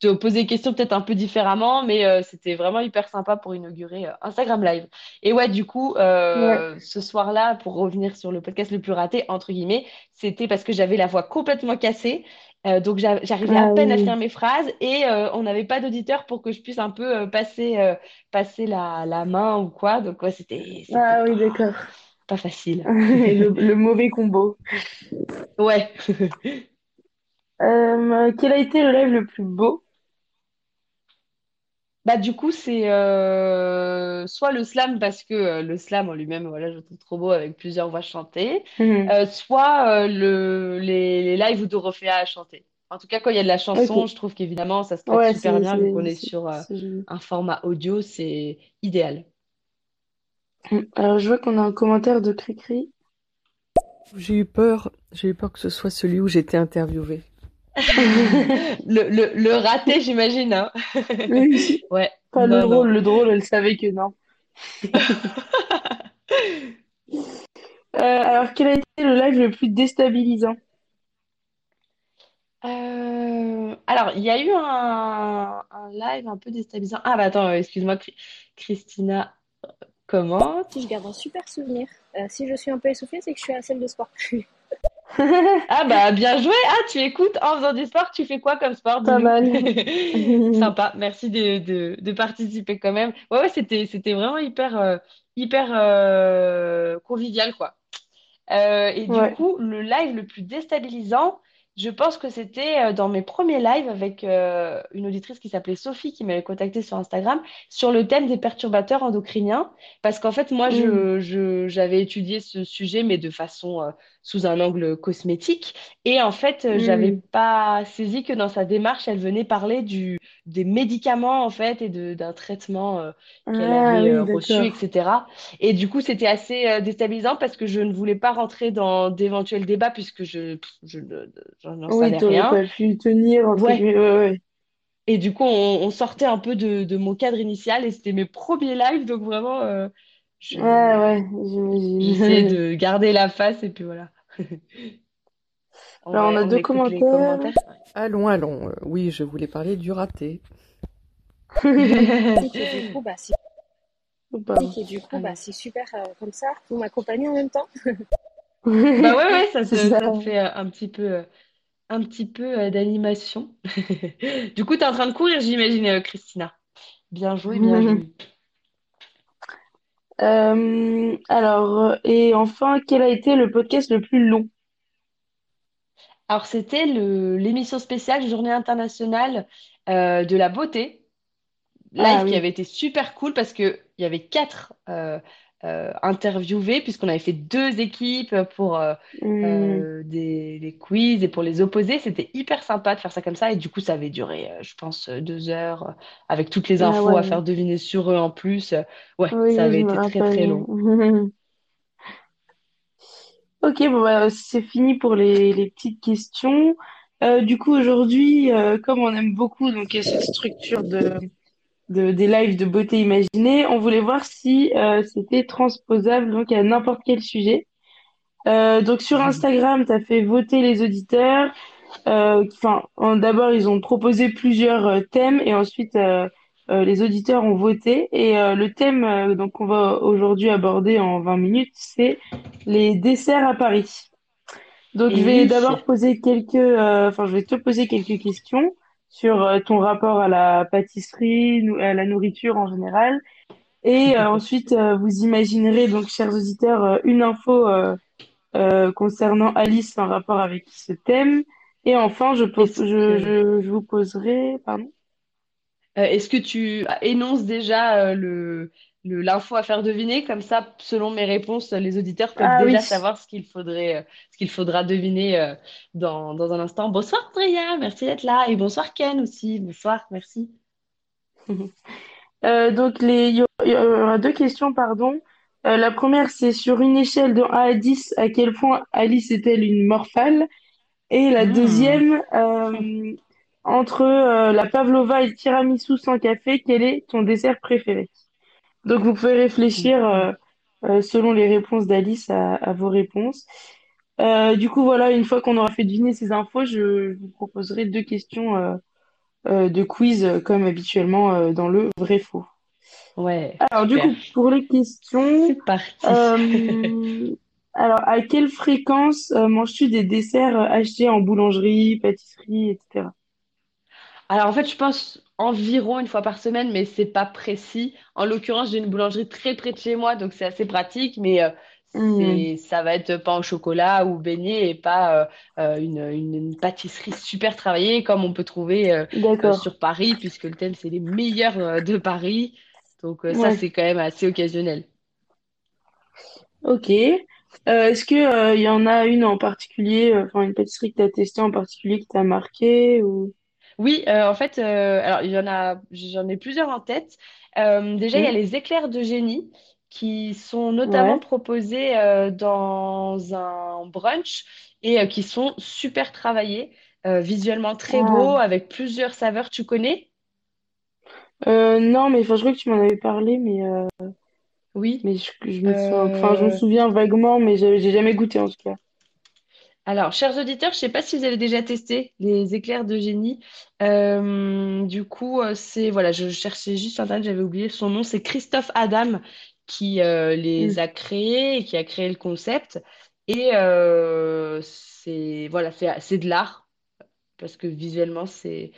Speaker 3: te poser des questions peut-être un peu différemment, mais euh, c'était vraiment hyper sympa pour inaugurer euh, Instagram Live. Et ouais, du coup,
Speaker 1: Ouais.
Speaker 3: euh, ce soir-là, pour revenir sur le podcast le plus raté, entre guillemets, c'était parce que j'avais la voix complètement cassée. Donc j'a- j'arrivais à
Speaker 1: Ah
Speaker 3: peine à finir mes phrases et on n'avait pas d'auditeur pour que je puisse un peu passer, passer la, la main ou quoi. Donc ouais, c'était,
Speaker 1: Ah oui, d'accord.
Speaker 3: pas facile. [LAUGHS]
Speaker 1: Le, le mauvais combo.
Speaker 3: Ouais. [LAUGHS]
Speaker 1: Euh, quel a été le live le plus beau?
Speaker 3: Bah du coup c'est euh, soit le slam parce que euh, le slam en lui-même voilà je le trouve trop beau avec plusieurs voix chantées,
Speaker 1: Mhm.
Speaker 3: euh, soit euh, le les, les lives où Dorothea a chanté. En tout cas quand il y a de la chanson
Speaker 1: Ok.
Speaker 3: je trouve qu'évidemment ça se prête
Speaker 1: Ouais,
Speaker 3: super
Speaker 1: c'est
Speaker 3: bien vu qu'on
Speaker 1: c'est-
Speaker 3: est
Speaker 1: c'est-
Speaker 3: sur euh,
Speaker 1: c'est joli.
Speaker 3: un format audio c'est idéal.
Speaker 1: Mhm. Alors, je vois qu'on a un commentaire de Cricri.
Speaker 5: J'ai eu peur, j'ai eu peur que ce soit celui où j'étais interviewée. [LAUGHS]
Speaker 3: Le, le, le raté j'imagine hein.
Speaker 1: Oui, [LAUGHS]
Speaker 3: Ouais
Speaker 1: pas le
Speaker 3: non.
Speaker 1: drôle. Le drôle, elle savait que non. [LAUGHS] Euh, alors, quel a été le live le plus déstabilisant?
Speaker 3: Euh, alors, il y a eu un, un live un peu déstabilisant. Ah, bah attends, euh, excuse-moi, Christina commente.
Speaker 6: Si je garde un super souvenir, euh, si je suis un peu essoufflée, c'est que je suis à la salle de sport. [LAUGHS]
Speaker 3: Ah, bah bien joué. Ah, tu écoutes en faisant du sport, tu fais quoi comme sport,
Speaker 1: Pas mal. [LAUGHS]
Speaker 3: Sympa, merci de, de, de participer quand même. Ouais, ouais, c'était, c'était vraiment hyper, euh, hyper euh, convivial, quoi. Euh, et du coup, le live le plus déstabilisant, je pense que c'était dans mes premiers lives avec une auditrice qui s'appelait Sophie qui m'avait contactée sur Instagram sur le thème des perturbateurs endocriniens. Parce qu'en fait, moi,
Speaker 1: Mhm.
Speaker 3: je, j'avais étudié ce sujet, mais de façon sous un angle cosmétique. Et en fait, euh, j'avais
Speaker 1: Mhm.
Speaker 3: pas saisi que dans sa démarche, elle venait parler du, des médicaments, en fait, et d'un traitement euh, qu'elle
Speaker 1: Ah
Speaker 3: avait euh,
Speaker 1: oui,
Speaker 3: reçu, etc. Et du coup, c'était assez euh, déstabilisant parce que je ne voulais pas rentrer dans d'éventuels débats puisque je, je, je n'en
Speaker 1: Oui,
Speaker 3: savais rien.
Speaker 1: pas pu tenir, entre
Speaker 3: Ouais.
Speaker 1: guillemets. Ouais, ouais.
Speaker 3: Et du coup, on, on sortait un peu de, de mon cadre initial et c'était mes premiers lives. Donc vraiment, je,
Speaker 1: ouais,
Speaker 3: j'essayais
Speaker 1: j'imagine. [LAUGHS]
Speaker 3: de garder la face et puis voilà. On
Speaker 1: Alors, on a
Speaker 3: on
Speaker 1: deux commentaires.
Speaker 3: commentaires.
Speaker 5: Allons, allons. Euh, oui, je voulais parler du raté. [LAUGHS]
Speaker 6: Musique et du coup, bah, c'est du coup, bah, c'est super euh, comme ça. Vous m'accompagnez en même temps. [LAUGHS]
Speaker 3: Bah ouais, ouais, ça fait euh, un petit peu, un petit peu euh, d'animation. [LAUGHS] Du coup, tu es en train de courir, j'imagine, euh, Christina. Bien joué, bien joué.
Speaker 1: Euh, alors, euh, et enfin, quel a été le podcast le plus long?
Speaker 3: Alors, c'était le, l'émission spéciale Journée internationale euh, de la beauté,
Speaker 1: Ah
Speaker 3: live qui
Speaker 1: oui.
Speaker 3: avait été super cool parce qu'il y avait quatre euh, interviewés, puisqu'on avait fait deux équipes pour euh,
Speaker 1: Hmm.
Speaker 3: euh, des, des quiz et pour les opposer. C'était hyper sympa de faire ça comme ça. Et du coup, ça avait duré, euh, je pense, deux heures avec toutes les
Speaker 1: Ah
Speaker 3: infos à faire deviner sur eux en plus. Ouais,
Speaker 1: Oui,
Speaker 3: ça avait été très, très long. [LAUGHS]
Speaker 1: Ok, bon, bah, c'est fini pour les, les petites questions. Du coup, aujourd'hui, comme on aime beaucoup donc, cette structure de, de, des lives de beauté imaginée, on voulait voir si euh, c'était transposable donc, à n'importe quel sujet. Euh, donc sur Instagram, tu as fait voter les auditeurs. Euh, Enfin, d'abord, ils ont proposé plusieurs thèmes et ensuite les auditeurs ont voté. Et euh, le thème euh, donc qu'on va aujourd'hui aborder en 20 minutes, c'est les desserts à Paris. Donc
Speaker 3: Et
Speaker 1: je vais
Speaker 3: oui.
Speaker 1: d'abord poser quelques, euh, enfin je vais te poser quelques questions sur euh, ton rapport à la pâtisserie, à la nourriture en général. Et euh, [LAUGHS] ensuite, euh, vous imaginerez donc, chers auditeurs, euh, une info. concernant Alice en rapport avec ce thème. Et enfin, je, po-
Speaker 3: Est-ce
Speaker 1: je, je, je vous poserai, pardon.
Speaker 3: est-ce que tu énonces déjà le, l'info à faire deviner? Comme ça, selon mes réponses, les auditeurs peuvent
Speaker 1: Ah oui.
Speaker 3: déjà savoir ce qu'il faudrait, euh, ce qu'il faudra deviner euh, dans, dans un instant. Bonsoir, Andrea, merci d'être là. Et bonsoir, Ken aussi. Bonsoir, merci. [LAUGHS]
Speaker 1: Euh, donc, les, il y aura deux questions, pardon. Euh, la première, c'est sur une échelle de 1 à 10, à quel point Alice est-elle une morphale? Et la
Speaker 3: Hmm.
Speaker 1: deuxième, euh, [LAUGHS] entre la pavlova et le tiramisu sans café, quel est ton dessert préféré? Donc, vous pouvez réfléchir euh, euh, selon les réponses d'Alice à, à vos réponses. Euh, du coup, voilà, une fois qu'on aura fait deviner ces infos, je, je vous proposerai deux questions de quiz, comme habituellement dans le vrai-faux.
Speaker 3: Ouais,
Speaker 1: Alors, du coup, pour les questions,
Speaker 3: C'est parti.
Speaker 1: euh, alors, à quelle fréquence euh, manges-tu des desserts achetés en boulangerie, pâtisserie, etc.
Speaker 3: Alors en fait, je pense environ une fois par semaine, mais c'est pas précis. En l'occurrence, j'ai une boulangerie très près de chez moi, donc c'est assez pratique. Mais euh, c'est, ça va être pain au chocolat ou beignet et pas euh, euh, une, une- une pâtisserie super travaillée comme on peut trouver euh, sur Paris, puisque le thème, c'est les meilleurs de Paris. Donc ça, c'est quand même assez occasionnel.
Speaker 1: Ok. Est-ce que euh, il y en a une en particulier, enfin une pâtisserie que tu as testée en particulier qui t'a marqué ou...
Speaker 3: Oui, euh, en fait, euh, alors il y en a, j'en ai plusieurs en tête. Euh, déjà, il y a les éclairs de génie qui sont notamment
Speaker 1: Ouais.
Speaker 3: proposés euh, dans un brunch et euh, qui sont super travaillés, euh, visuellement très beaux,
Speaker 1: Ah.
Speaker 3: avec plusieurs saveurs. Tu connais?
Speaker 1: Euh, non, mais enfin, je crois que tu m'en avais parlé, mais, euh,
Speaker 3: Oui.
Speaker 1: mais je, je me souviens, enfin, je me
Speaker 3: Euh,
Speaker 1: souviens vaguement, mais j'ai j'ai jamais goûté en tout cas.
Speaker 3: Alors, chers auditeurs, je ne sais pas si vous avez déjà testé les éclairs de génie. Euh, du coup, euh, c'est voilà, je cherchais juste Internet, j'avais oublié son nom. C'est Christophe Adam qui euh, les
Speaker 1: Hmm.
Speaker 3: a créés et qui a créé le concept. Et euh, c'est voilà, c'est de l'art parce que visuellement c'est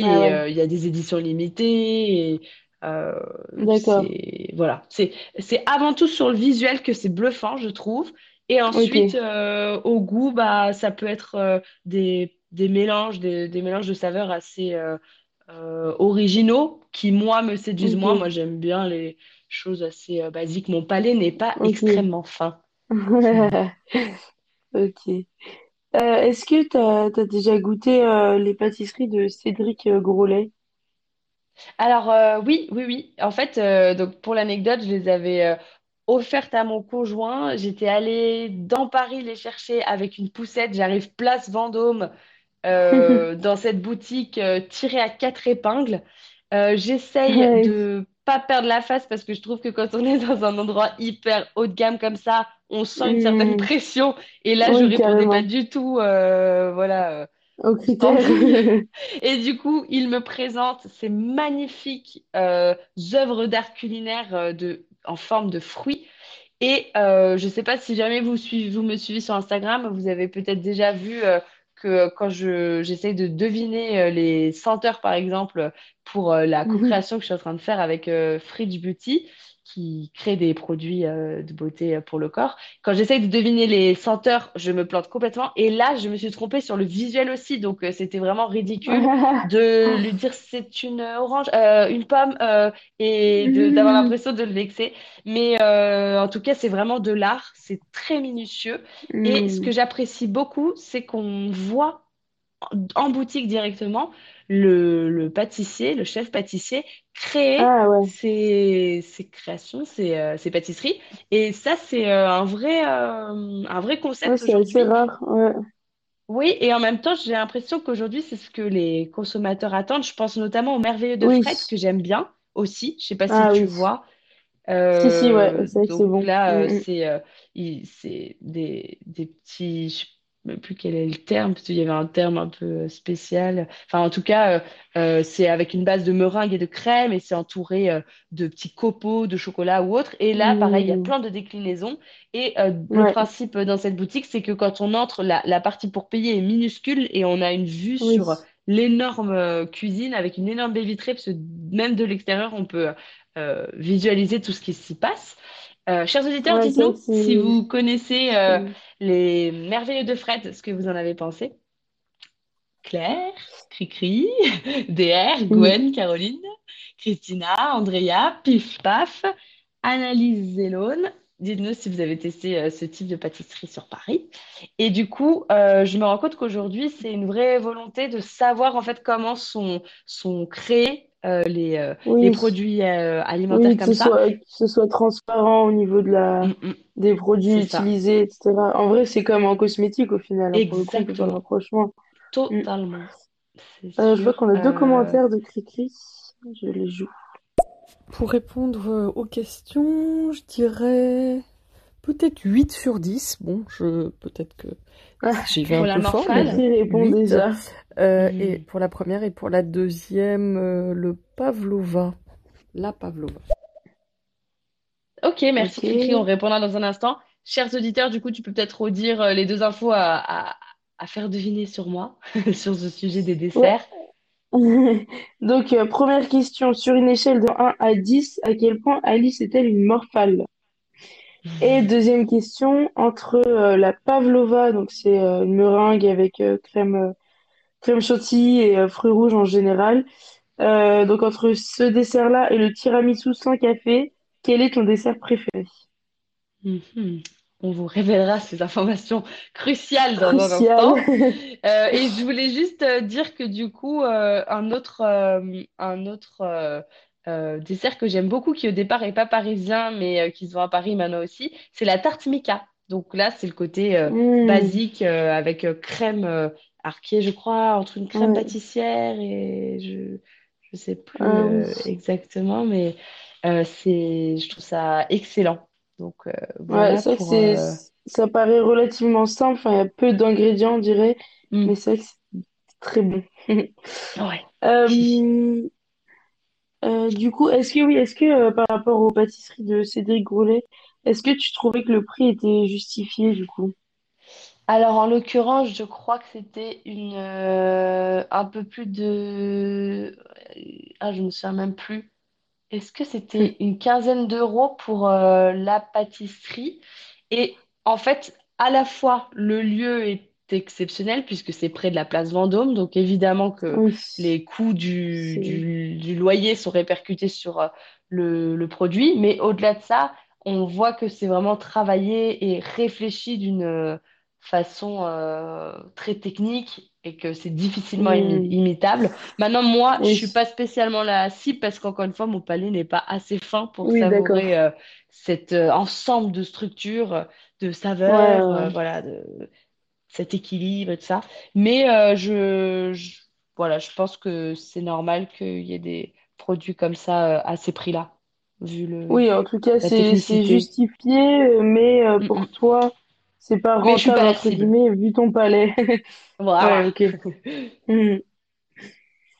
Speaker 1: Ah
Speaker 3: joli
Speaker 1: ouais,
Speaker 3: euh, il y a des éditions limitées et
Speaker 1: d'accord.
Speaker 3: voilà c'est avant tout sur le visuel que c'est bluffant je trouve et ensuite euh, au goût bah ça peut être euh, des, des mélanges des, des mélanges de saveurs assez euh, originaux qui moi me séduisent moins
Speaker 1: Ok.
Speaker 3: moi j'aime bien les choses assez basiques mon palais n'est pas extrêmement fin [LAUGHS]
Speaker 1: Ok. Euh, est-ce que t'as, t'as déjà goûté euh, les pâtisseries de Cédric Grolet?
Speaker 3: Alors euh, oui, oui, oui. En fait, donc pour l'anecdote, je les avais offertes à mon conjoint. J'étais allée dans Paris les chercher avec une poussette. J'arrive place Vendôme euh, [LAUGHS] dans cette boutique euh, tirée à quatre épingles. Euh, j'essaye
Speaker 1: Ouais.
Speaker 3: de pas perdre la face parce que je trouve que quand on est dans un endroit hyper haut de gamme comme ça, on sent une certaine
Speaker 1: Hmm.
Speaker 3: pression. Et là, je répondais pas du tout, voilà. [LAUGHS] Et du coup, il me présente ces magnifiques euh, œuvres d'art culinaire euh, de, en forme de fruits. Et euh, je ne sais pas si jamais vous, suivez, vous me suivez sur Instagram, vous avez peut-être déjà vu euh, que quand je, j'essaye de deviner euh, les senteurs, par exemple, pour la co-création que je suis en train de faire avec Fridge Beauty, qui crée des produits euh, de beauté euh, pour le corps. Quand j'essaye de deviner les senteurs, je me plante complètement. Et là, je me suis trompée sur le visuel aussi. Donc, euh, c'était vraiment ridicule [LAUGHS] de lui dire c'est une orange, euh, une pomme, euh, et d'avoir l'impression de le vexer. Mais euh, en tout cas, c'est vraiment de l'art. C'est très minutieux. Et ce que
Speaker 1: Hmm.
Speaker 3: j'apprécie beaucoup, c'est qu'on voit en boutique directement le, le pâtissier, le chef pâtissier, créer
Speaker 1: Ah ouais.
Speaker 3: ses, ses créations, ses, euh, ses pâtisseries. Et ça, c'est euh, un vrai, euh, un vrai
Speaker 1: Ouais,
Speaker 3: concept
Speaker 1: c'est assez
Speaker 3: aujourd'hui.
Speaker 1: rare. Ouais.
Speaker 3: Oui, et en même temps, j'ai l'impression qu'aujourd'hui, c'est ce que les consommateurs attendent. Je pense notamment au Merveilleux de
Speaker 1: Oui.
Speaker 3: Fred, que j'aime bien aussi. Je sais pas si
Speaker 1: Ah
Speaker 3: tu
Speaker 1: oui.
Speaker 3: vois.
Speaker 1: Si, si, ouais.
Speaker 3: Euh,
Speaker 1: C'est vrai que c'est
Speaker 3: donc
Speaker 1: bon.
Speaker 3: là, euh,
Speaker 1: Hmm,
Speaker 3: c'est euh, il- c'est des, des petits, même plus quel est le terme, parce qu'il y avait un terme un peu euh, spécial. Enfin, en tout cas, euh, euh, c'est avec une base de meringue et de crème et c'est entouré euh, de petits copeaux de chocolat ou autre. Et là, pareil, il y a
Speaker 1: hmm.
Speaker 3: plein de déclinaisons. Et euh, le
Speaker 1: Ouais.
Speaker 3: principe dans cette boutique, c'est que quand on entre, la, la partie pour payer est minuscule et on a une vue
Speaker 1: Oui.
Speaker 3: sur l'énorme cuisine avec une énorme baie vitrée, parce que même de l'extérieur, on peut visualiser tout ce qui s'y passe. Euh, chers auditeurs,
Speaker 1: Ouais,
Speaker 3: dites-nous si vous connaissez euh, les Merveilleux de Fred, ce que vous en avez pensé? Claire, Cricri, [LAUGHS] DR. Gwen, Caroline, Christina, Andrea, Pif Paf, Annalise Zélone. Dites-nous si vous avez testé euh, ce type de pâtisserie sur Paris. Et du coup, euh, je me rends compte qu'aujourd'hui, c'est une vraie volonté de savoir en fait comment sont, sont créés euh, les, euh, les produits euh, alimentaires
Speaker 1: Oui, que
Speaker 3: comme
Speaker 1: ce
Speaker 3: ça.
Speaker 1: soit, que ce soit transparent au niveau de la,
Speaker 3: Mm, mm,
Speaker 1: des produits
Speaker 3: ça.
Speaker 1: utilisés, etc. En vrai, c'est comme en cosmétique au final. hein. Pour le
Speaker 3: Exactement.
Speaker 1: Hmm.
Speaker 3: Totalement.
Speaker 1: Euh, je vois qu'on a deux commentaires de Cricri. Je les joue.
Speaker 5: Pour répondre aux questions, je dirais peut-être 8 sur 10. Bon, je peut-être que
Speaker 1: Ah,
Speaker 5: j'y vais
Speaker 3: pour
Speaker 5: un
Speaker 3: la
Speaker 5: peu fort, mais
Speaker 3: morphale.
Speaker 5: bon,
Speaker 1: Cricri répond
Speaker 5: 8.
Speaker 1: déjà?
Speaker 5: Euh,
Speaker 3: Mhm.
Speaker 5: et pour la première et pour la deuxième, euh, le pavlova. La pavlova.
Speaker 3: Ok, merci Cricri, on répondra dans un instant. Chers auditeurs, du coup, tu peux peut-être redire euh, les deux infos à, à- à faire deviner sur moi, [LAUGHS] sur ce sujet des
Speaker 1: Ouais.
Speaker 3: desserts. [LAUGHS]
Speaker 1: Donc, euh, première question. Sur une échelle de 1 à 10, à quel point Alice est-elle une morphale? Et deuxième question, entre euh, la pavlova, donc c'est euh, une meringue avec euh, crème, crème chantilly et fruits rouges en général, donc entre ce dessert-là et le tiramisu sans café, quel est ton dessert préféré?
Speaker 3: Mhm. On vous révélera ces informations cruciales dans un
Speaker 1: Crucial.
Speaker 3: instant. [LAUGHS] Euh, et je voulais juste dire que du coup, un autre, un autre euh, dessert que j'aime beaucoup, qui au départ est pas parisien, mais euh, qui se vend à Paris maintenant aussi, c'est la tarte Mika. Donc là, c'est le côté euh,
Speaker 1: Hmm,
Speaker 3: basique euh, avec crème arquée, je crois, entre une crème
Speaker 1: ouais.
Speaker 3: pâtissière et je je sais plus euh, exactement, mais c'est, je trouve ça excellent. Donc
Speaker 1: Ouais,
Speaker 3: pour.
Speaker 1: ça paraît relativement simple, il y a peu d'ingrédients, on dirait, mais c'est vrai que c'est très bon. [LAUGHS]
Speaker 3: ouais.
Speaker 1: Euh, du coup, est-ce que oui, est-ce que euh, par rapport aux pâtisseries de Cédric Grolet, est-ce que tu trouvais que le prix était justifié du coup?
Speaker 3: Alors, en l'occurrence, je crois que c'était une euh, un peu plus de... Ah, je me souviens même plus. Est-ce que c'était une quinzaine d'euros pour euh, la pâtisserie? Et en fait, à la fois, le lieu est exceptionnel puisque c'est près de la place Vendôme. Donc, évidemment que
Speaker 1: Oui,
Speaker 3: les coûts du,
Speaker 1: c'est
Speaker 3: du, du loyer sont répercutés sur euh, le, le produit. Mais au-delà de ça, on voit que c'est vraiment travaillé et réfléchi d'une euh, façon euh, très technique et que c'est difficilement imi- imitable. Maintenant, moi, je suis pas spécialement la cible parce qu'encore une fois, mon palais n'est pas assez fin pour
Speaker 1: oui,
Speaker 3: savourer euh, cet euh, ensemble de structures, de saveurs,
Speaker 1: ouais.
Speaker 3: voilà, de cet équilibre et tout ça. Mais euh, je, je- voilà, je pense que c'est normal qu'il y ait des produits comme ça euh, à ces prix-là, vu le,
Speaker 1: Oui, en tout cas, c'est justifié, euh, mais euh,
Speaker 3: Mm,
Speaker 1: pour
Speaker 3: mm.
Speaker 1: toi, c'est pas
Speaker 3: Mais je pas
Speaker 1: rentable
Speaker 3: la
Speaker 1: entre guillemets vu ton palais. [LAUGHS]
Speaker 3: Voilà.
Speaker 1: Ouais, ok. Hmm.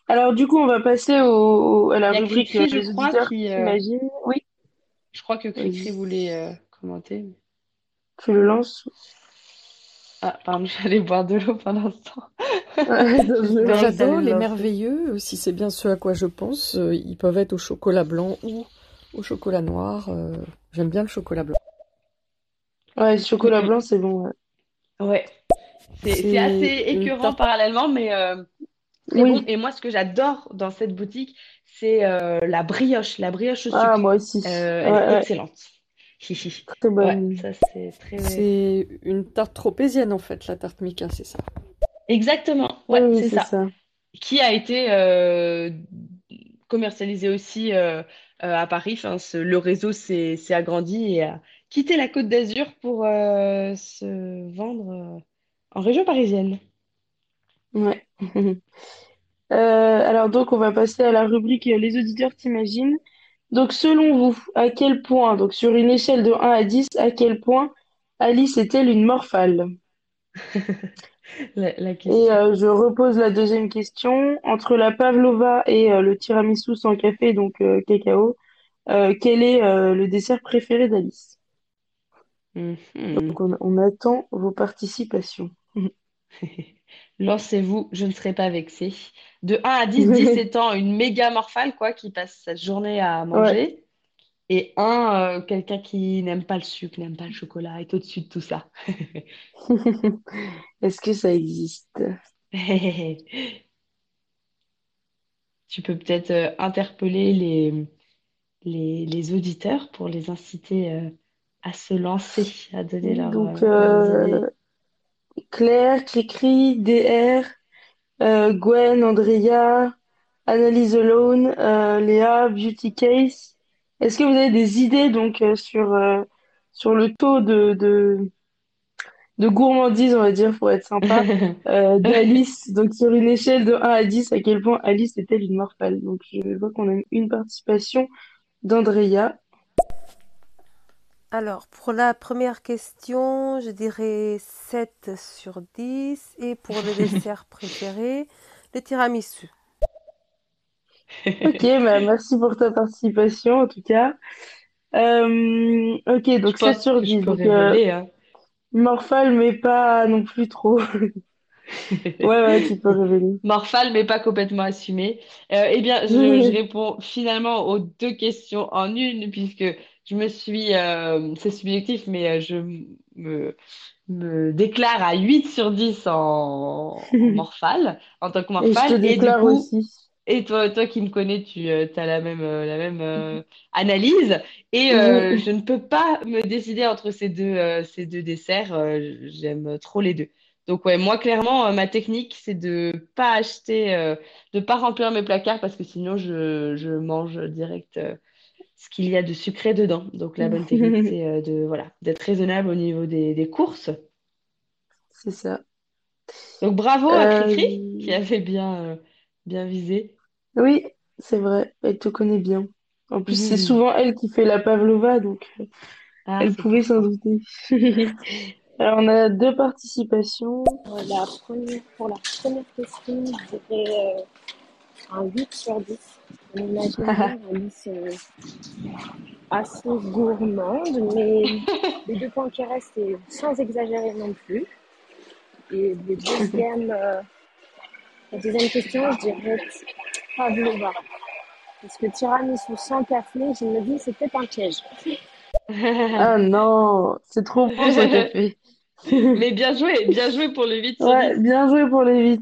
Speaker 1: Alors du coup, on va passer au, à la
Speaker 3: Il y a
Speaker 1: rubrique euh,
Speaker 3: Cricri, je
Speaker 1: Les
Speaker 3: crois,
Speaker 1: auditeurs
Speaker 3: qui, euh.
Speaker 1: Oui,
Speaker 3: je crois que Cricri voulait euh, commenter.
Speaker 1: tu le lances?
Speaker 3: Ah, pardon, [LAUGHS] j'allais boire de l'eau pendant
Speaker 5: J'adore
Speaker 3: le
Speaker 5: les
Speaker 3: lancer.
Speaker 5: merveilleux, si c'est bien ce à quoi je pense. euh, Ils peuvent être au chocolat blanc ou au chocolat noir. euh, J'aime bien le chocolat blanc.
Speaker 1: Ouais,
Speaker 3: Mm,
Speaker 1: chocolat blanc, c'est bon. ouais.
Speaker 3: Ouais, c'est assez écœurant parallèlement, mais euh, bon. Et moi, ce que j'adore dans cette boutique, c'est euh, la brioche, la brioche au
Speaker 1: Ah,
Speaker 3: sucre.
Speaker 1: moi aussi.
Speaker 3: Euh, elle est
Speaker 1: Ouais, ouais.
Speaker 3: excellente. Ouais, ça c'est très...
Speaker 5: C'est une tarte tropézienne en fait, la tarte Mika, c'est ça.
Speaker 3: Exactement,
Speaker 1: Oui,
Speaker 3: ouais,
Speaker 1: oui,
Speaker 3: c'est ça.
Speaker 1: ça.
Speaker 3: Qui a été euh, commercialisé aussi euh, euh, à Paris. Enfin, ce- le réseau s'est agrandi et a quitté la Côte d'Azur pour euh, se vendre euh, en région parisienne.
Speaker 1: Ouais. [LAUGHS] Euh, alors donc, on va passer à la rubrique Les auditeurs t'imaginent. Donc, selon vous, à quel point, donc sur une échelle de 1 à 10, à quel point Alice est-elle une morphale? [LAUGHS]
Speaker 3: La, la
Speaker 1: Et euh, je repose la deuxième question. Entre la pavlova et euh, le tiramisu sans café, donc euh, cacao, quel est le dessert préféré d'Alice?
Speaker 3: Mhm.
Speaker 1: Donc, on, on attend vos participations. [LAUGHS]
Speaker 3: Lancez-vous, je ne serai pas vexée. De 1 à 10, 10 étant une méga morphale, quoi, qui passe sa journée à
Speaker 1: Ouais.
Speaker 3: manger. Et un, euh, quelqu'un qui n'aime pas le sucre, n'aime pas le chocolat, est au-dessus de tout ça. [LAUGHS]
Speaker 1: Est-ce que ça existe? [LAUGHS]
Speaker 3: Tu peux peut-être euh, interpeller les, les, les auditeurs pour les inciter euh, à se lancer, à donner leur,
Speaker 1: donc
Speaker 3: euh, leurs idées.
Speaker 1: Claire, Cricri, DR, euh, Gwen, Andrea, Analyse Alone, euh, Léa, Beauty Case. Est-ce que vous avez des idées donc euh, sur, sur le taux de, de, de gourmandise, on va dire, pour être sympa, [LAUGHS] d'Alice? Donc sur une échelle de 1 à 10, à quel point Alice est-elle une morphale? Donc je vois qu'on a une participation d'Andrea.
Speaker 7: Alors, pour la première question, je dirais 7 sur 10. Et pour le [LAUGHS] dessert préféré, le tiramisu.
Speaker 1: Ok, bah, merci pour ta participation en tout cas. Euh, ok, donc 7
Speaker 3: pense
Speaker 1: sur
Speaker 3: que je
Speaker 1: 10.
Speaker 3: peux
Speaker 1: Donc euh,
Speaker 3: révéler, hein.
Speaker 1: Morphale, mais pas non plus trop. [LAUGHS] Ouais, ouais, tu peux révéler.
Speaker 3: Morphale, mais pas complètement assumé. Euh, eh bien, je, [LAUGHS] je réponds finalement aux deux questions en une, puisque je me suis, euh, c'est subjectif, mais euh, je me, me déclare à 8 sur 10 en, en [LAUGHS] morphale, en tant que
Speaker 1: Et je te
Speaker 3: morphale. Et du coup,
Speaker 1: aussi.
Speaker 3: et toi, toi qui me connais, tu as la même, euh, la même euh, analyse. Et euh, je ne peux pas me décider entre ces deux, euh, ces deux desserts. Euh, j'aime trop les deux. Donc ouais, moi clairement, euh, ma technique, c'est de pas acheter, euh, de pas remplir mes placards parce que sinon je, je mange direct euh, ce qu'il y a de sucré dedans. Donc la bonne technique, [LAUGHS] c'est euh, de voilà, d'être raisonnable au niveau des, des courses.
Speaker 1: C'est ça.
Speaker 3: Donc bravo à Cricri qui
Speaker 1: Euh,
Speaker 3: avait bien, euh, bien visé.
Speaker 1: Oui, c'est vrai. Elle te connaît bien. En plus, c'est souvent elle qui fait la pavlova, donc euh,
Speaker 3: Ah,
Speaker 1: elle pouvait s'en douter. [LAUGHS] Alors, on a deux participations.
Speaker 6: Euh, la première, pour la première question, je dirais euh, un 8 sur 10. On imagine [LAUGHS] bien Alice euh, assez gourmande, mais [LAUGHS] les deux points qui restent, c'est sans exagérer non plus. Et euh, la deuxième question, je dirais pavlova. Parce que tiramisu sans café, je me dis, c'est peut-être un piège. [LAUGHS]
Speaker 1: Ah non, c'est trop bon ce café.
Speaker 3: Mais bien joué, bien joué pour le 8 sur 10.
Speaker 1: Ouais, bien joué pour les 8.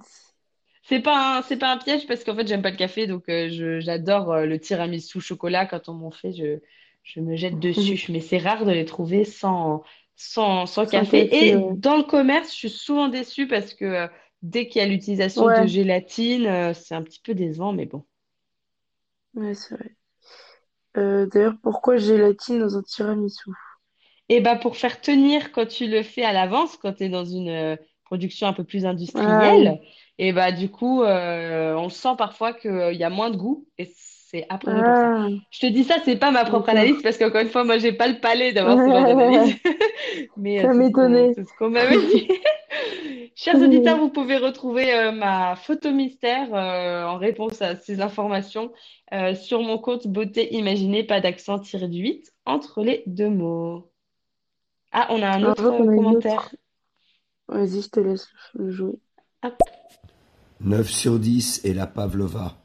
Speaker 3: C'est pas un, c'est pas un piège parce qu'en fait, j'aime pas le café, donc euh, je, j'adore euh, le tiramisu chocolat. Quand on m'en fait, je, je me jette dessus. Mais c'est rare de les trouver sans, sans, sans
Speaker 1: Sans
Speaker 3: café.
Speaker 1: café,
Speaker 3: Et
Speaker 1: ouais.
Speaker 3: dans le commerce, je suis souvent déçue parce que euh, dès qu'il y a l'utilisation de
Speaker 1: Ouais,
Speaker 3: gélatine, euh, c'est un petit peu décevant, mais bon.
Speaker 1: ouais, c'est vrai. Euh, d'ailleurs, pourquoi gélatine dans un tiramisu?
Speaker 3: Et bah pour faire tenir quand tu le fais à l'avance, quand tu es dans une euh, production un peu plus
Speaker 1: Ah oui.
Speaker 3: industrielle, et bah du coup, euh, on sent parfois qu'il y a moins de goût et c'est a priori pour ça.
Speaker 1: Ah,
Speaker 3: Je te dis ça, c'est pas ma propre analyse parce qu'encore une fois, moi, j'ai pas le palais d'avoir ce genre d'analyse, [LAUGHS] [LAUGHS] mais euh,
Speaker 1: Ça
Speaker 3: qu'on
Speaker 1: m'étonnait.
Speaker 3: c'est ce qu'on m'avait dit. [LAUGHS] Chers auditeurs, vous pouvez retrouver euh, ma photo mystère euh, en réponse à ces informations euh, sur mon compte Beauté Imaginée, pas d'accent tiré du 8 entre les deux mots. Ah, on a un
Speaker 1: je
Speaker 3: autre euh, commentaire.
Speaker 1: Vas-y, je te laisse le jouer.
Speaker 3: Hop.
Speaker 8: 9 sur 10 et la pavlova.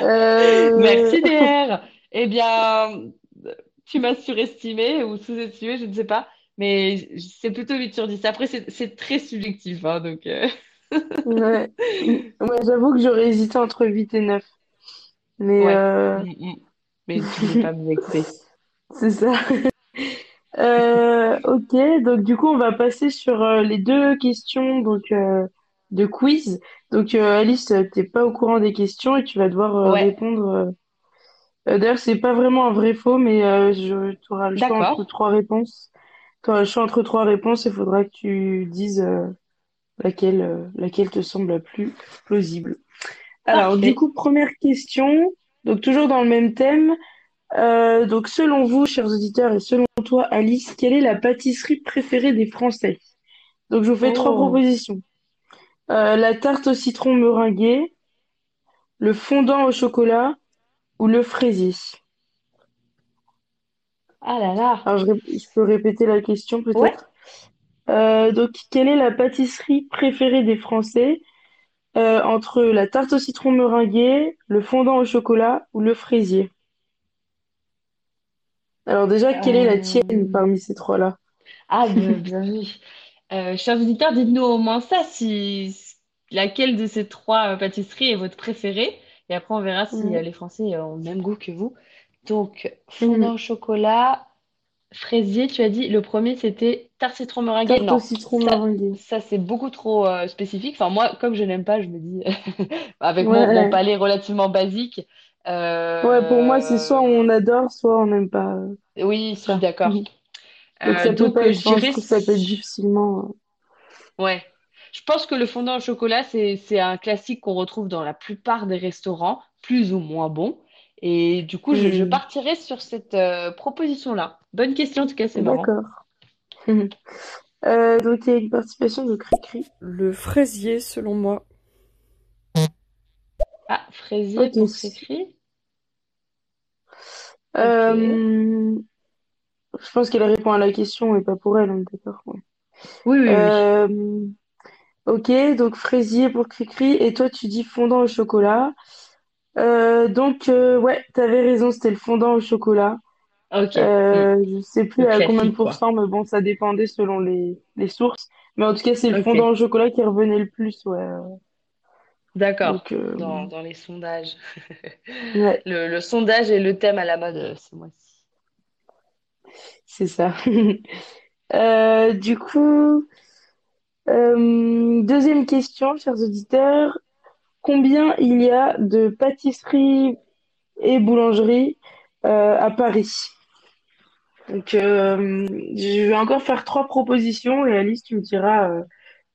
Speaker 1: Euh,
Speaker 3: Merci DR. Eh bien, tu m'as surestimé ou sous-estimé, je ne sais pas, mais c'est plutôt 8 sur 10. Après, c'est très subjectif, hein, donc euh,
Speaker 1: Ouais. Moi, j'avoue que j'aurais hésité entre 8 et 9. Mais
Speaker 3: ouais.
Speaker 1: euh,
Speaker 3: Mm, mm. Mais tu voulais pas me vexer.
Speaker 1: c'est ça. Euh, ok, donc du coup, on va passer sur euh, les deux questions donc, euh, de quiz. Donc, Alice, t'es pas au courant des questions et tu vas devoir
Speaker 3: Ouais,
Speaker 1: répondre. d'ailleurs, c'est pas vraiment un vrai-faux, mais euh, je, tu auras le choix entre trois réponses. Tu auras le choix entre trois réponses et il faudra que tu dises laquelle, laquelle te semble la plus plausible. Alors, du coup, première question, donc toujours dans le même thème. Euh, donc, selon vous, chers auditeurs, et selon toi, Alice, quelle est la pâtisserie préférée des Français? Donc, je vous fais trois
Speaker 3: Oh,
Speaker 1: propositions. Euh, la tarte au citron meringuée, le fondant au chocolat ou le fraisier.
Speaker 3: ah là là.
Speaker 1: Alors, je, peux répéter la question
Speaker 3: Ouais.
Speaker 1: peut-être. Euh, donc, quelle est la pâtisserie préférée des Français? Entre la tarte au citron meringuée, le fondant au chocolat ou le fraisier? Alors déjà, quelle est la tienne parmi ces trois-là?
Speaker 3: Ah, be- bien vu. Euh, chers auditeurs, dites-nous au moins ça, si laquelle de ces trois euh, pâtisseries est votre préférée? Et après, on verra si euh, les Français euh, ont le même goût que vous. Donc, fondant au chocolat, fraisier, tu as dit. Le premier, c'était tarte citron.
Speaker 1: Tarte au
Speaker 3: Non,
Speaker 1: citron
Speaker 3: ça, ça c'est beaucoup trop euh, spécifique. Enfin, moi, comme je n'aime pas, je me dis, [LAUGHS] avec mon, mon
Speaker 1: Ouais.
Speaker 3: palais relativement basique,
Speaker 1: Ouais, pour moi, c'est soit
Speaker 3: euh,
Speaker 1: on adore, soit on n'aime pas euh,
Speaker 3: oui, je suis
Speaker 1: ça.
Speaker 3: d'accord.
Speaker 1: Mhm. Donc
Speaker 3: Euh,
Speaker 1: ça peut
Speaker 3: donc,
Speaker 1: pas
Speaker 3: euh,
Speaker 1: être,
Speaker 3: je dirais.
Speaker 1: que ça peut être difficilement.
Speaker 3: Ouais. Je pense que le fondant au chocolat, c'est, c'est un classique qu'on retrouve dans la plupart des restaurants, plus ou moins bon. Et du coup,
Speaker 1: euh,
Speaker 3: je, je
Speaker 1: hmm,
Speaker 3: partirais sur cette euh, proposition-là. Bonne question, en tout cas, c'est marrant.
Speaker 1: D'accord. [LAUGHS] Euh, donc il y a une participation de Cricri.
Speaker 5: Le fraisier, selon moi.
Speaker 3: Ah, fraisier pour Cricri. Ok.
Speaker 1: Euh, je pense qu'elle répond à la question et pas pour elle, on est d'accord. ouais.
Speaker 3: Oui, oui, oui.
Speaker 1: Euh, ok, donc fraisier pour Cricri. Et toi, tu dis fondant au chocolat. Euh, donc, euh, ouais, t'avais raison, c'était le fondant au chocolat.
Speaker 3: Ok,
Speaker 1: je sais plus à combien de pourcents, mais bon, ça dépendait selon les, les sources. Mais en tout cas, c'est le fondant au chocolat qui revenait le plus, ouais.
Speaker 3: D'accord.
Speaker 1: euh,
Speaker 3: Dans, dans les sondages. [LAUGHS]
Speaker 1: ouais,
Speaker 3: Le, le sondage est le thème à la mode euh, ce mois-ci.
Speaker 1: c'est ça. [LAUGHS] Euh, du coup, euh, deuxième question, chers auditeurs. Combien il y a de pâtisseries et boulangeries à Paris? Donc, je vais encore faire trois propositions et Alice, tu me diras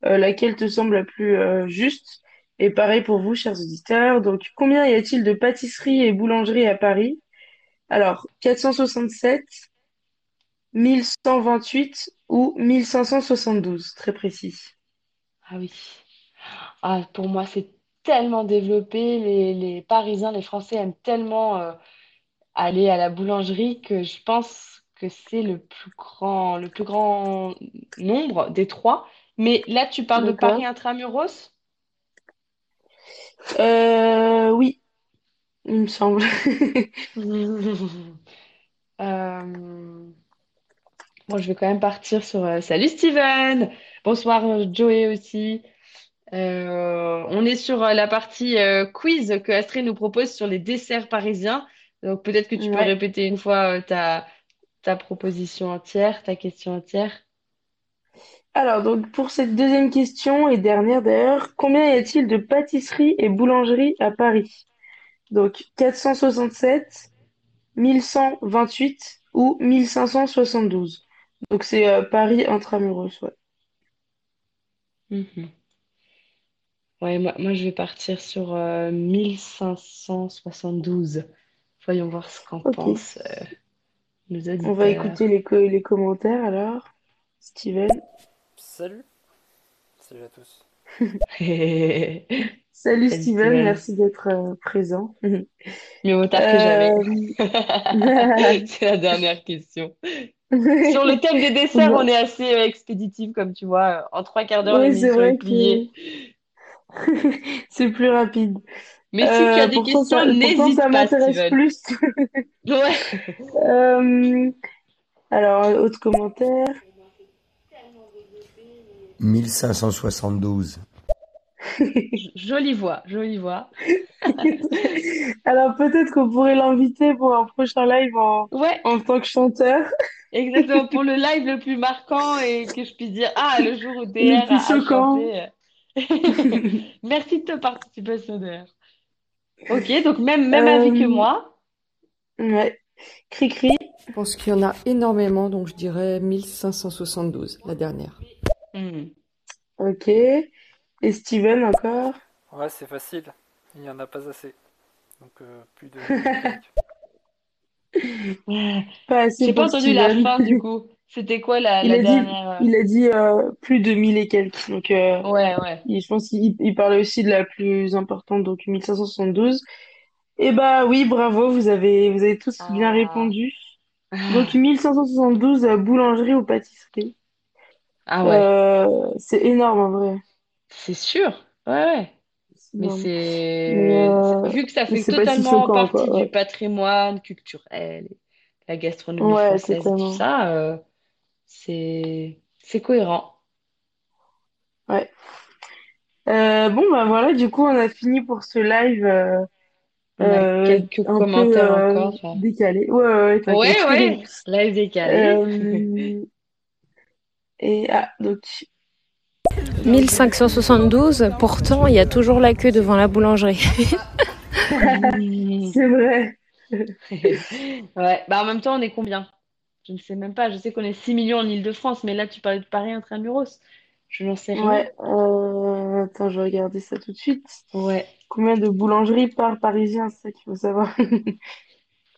Speaker 1: laquelle te semble la plus juste. Et pareil pour vous, chers auditeurs. Donc, combien y a-t-il de pâtisseries et boulangeries à Paris? Alors, 467, 1128 ou 1572, très précis.
Speaker 3: Ah oui. Ah, pour moi, c'est tellement développé. Les, les Parisiens, les Français aiment tellement euh, aller à la boulangerie que je pense que c'est le plus grand, le plus grand nombre des trois. Mais là, tu parles de Paris intramuros?
Speaker 1: Euh, oui, il me semble. [LAUGHS] [LAUGHS]
Speaker 3: Euh, bon, je vais quand même partir sur... euh, Salut Steven! Bonsoir Joey aussi. Euh, on est sur la partie quiz que Astrid nous propose sur les desserts parisiens. Donc peut-être que tu peux répéter une fois ta, ta proposition entière, ta question entière.
Speaker 1: Alors, donc, pour cette deuxième question et dernière d'ailleurs, combien y a-t-il de pâtisseries et boulangeries à Paris? Donc, 467, 1128 ou 1572. Donc, c'est euh, Paris intramuros, ouais.
Speaker 3: Mhm. Ouais, moi, moi je vais partir sur euh, 1572. Voyons voir ce qu'en
Speaker 1: Ok.
Speaker 3: pensent euh, nos
Speaker 1: On va
Speaker 3: auditeurs.
Speaker 1: écouter les, co- les commentaires alors. Steven.
Speaker 9: Salut, salut à tous. [LAUGHS]
Speaker 1: Salut
Speaker 3: Salut
Speaker 1: Steven,
Speaker 3: Steven.
Speaker 1: merci d'être euh, présent.
Speaker 3: Mieux vaut tard que jamais.
Speaker 1: Euh, [LAUGHS]
Speaker 3: C'est la dernière question. Sur le thème des desserts, on est assez euh, expéditif, comme tu vois. En trois quarts d'heure,
Speaker 1: oui, c'est
Speaker 3: l'émission est pliée. [LAUGHS]
Speaker 1: c'est plus rapide.
Speaker 3: Mais si tu as des
Speaker 1: pourtant,
Speaker 3: questions, n'hésite
Speaker 1: ça
Speaker 3: pas,
Speaker 1: m'intéresse plus.
Speaker 3: Ouais.
Speaker 1: Euh, alors, autre commentaire.
Speaker 8: 1572.
Speaker 3: J- [LAUGHS] Jolie voix, jolie voix. [LAUGHS]
Speaker 1: Alors, peut-être qu'on pourrait l'inviter pour un prochain live en,
Speaker 3: Ouais,
Speaker 1: en tant que chanteur.
Speaker 3: exactement. Pour [LAUGHS] le live le plus marquant et que je puisse dire, ah, le jour où
Speaker 1: Le
Speaker 3: DR
Speaker 1: plus
Speaker 3: a, a
Speaker 1: choquant.
Speaker 3: chanté. euh. Merci de ta participation, DR. Ok, donc même, même avis que
Speaker 1: Euh,
Speaker 3: moi.
Speaker 1: ouais. Cri-cri.
Speaker 5: Je pense qu'il y en a énormément, donc je dirais 1572, la dernière.
Speaker 3: Hmm.
Speaker 1: Ok. Et Steven encore?
Speaker 9: Ouais, c'est facile, il n'y en a pas assez. Donc euh, plus de mille [LAUGHS] et quelques.
Speaker 3: Ouais.
Speaker 1: Pas assez
Speaker 3: J'ai pas
Speaker 1: pour
Speaker 3: entendu la
Speaker 1: Steven.
Speaker 3: fin du coup. [LAUGHS] C'était quoi la,
Speaker 1: Il
Speaker 3: la
Speaker 1: a dit,
Speaker 3: dernière? euh,
Speaker 1: il a dit euh, plus de 1000 et quelques. Donc, euh,
Speaker 3: Ouais, ouais.
Speaker 1: il- je pense qu'il il parlait aussi de la plus importante, donc 1572. Eh bah oui, bravo, vous avez, vous avez tous bien
Speaker 3: Ah.
Speaker 1: répondu. [LAUGHS] Donc 1572 euh, boulangerie ou pâtisserie?
Speaker 3: Ah ouais,
Speaker 1: Euh, c'est énorme en vrai.
Speaker 3: c'est sûr. Ouais, ouais. Mais c'est
Speaker 1: euh,
Speaker 3: vu que ça fait
Speaker 1: si
Speaker 3: totalement partie
Speaker 1: quoi.
Speaker 3: du patrimoine culturel, la gastronomie
Speaker 1: ouais,
Speaker 3: française tout ça, euh, c'est c'est cohérent.
Speaker 1: Ouais. Euh, bon, bah voilà, du coup, on a fini pour ce live euh,
Speaker 3: On a
Speaker 1: euh,
Speaker 3: quelques
Speaker 1: peu
Speaker 3: commentaires
Speaker 1: euh,
Speaker 3: encore.
Speaker 1: décalé. Ouais, ouais, ouais,
Speaker 3: live décalé.
Speaker 1: Et ah, donc,
Speaker 10: 1572, pourtant il y a toujours la queue devant la boulangerie. [LAUGHS]
Speaker 1: C'est vrai. [LAUGHS]
Speaker 3: Ouais, bah en même temps, on est combien? Je ne sais même pas. Je sais qu'on est 6 millions en Île-de-France, mais là, tu parlais de Paris intramuros. Je n'en sais rien.
Speaker 1: Ouais. Euh, attends, je vais regarder ça tout de suite.
Speaker 3: Ouais.
Speaker 1: Combien de boulangeries par parisien, c'est ça qu'il faut savoir. [LAUGHS]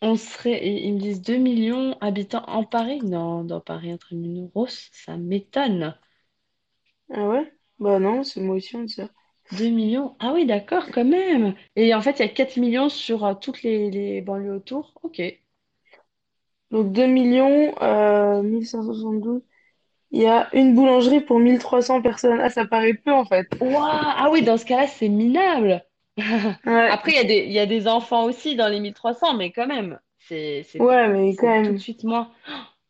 Speaker 3: On serait, ils me disent 2 millions habitants en Paris? Non, dans Paris intramuros, ça m'étonne.
Speaker 1: Ah ouais? Bah non, c'est moi aussi on dit ça.
Speaker 3: 2 millions? Ah oui, d'accord, quand même. Et en fait, il y a 4 millions sur euh, toutes les, les banlieues autour. Ok.
Speaker 1: Donc 2 millions, euh, 1572. Il y a une boulangerie pour 1300 personnes. Ah, ça paraît peu en fait.
Speaker 3: Waouh! Ah oui, dans ce cas-là, c'est minable.
Speaker 1: Ouais,
Speaker 3: Après, il y a des, il y a des enfants aussi dans les 1300, mais quand même, c'est,
Speaker 1: ouais, mais quand
Speaker 3: c'est tout de suite moins.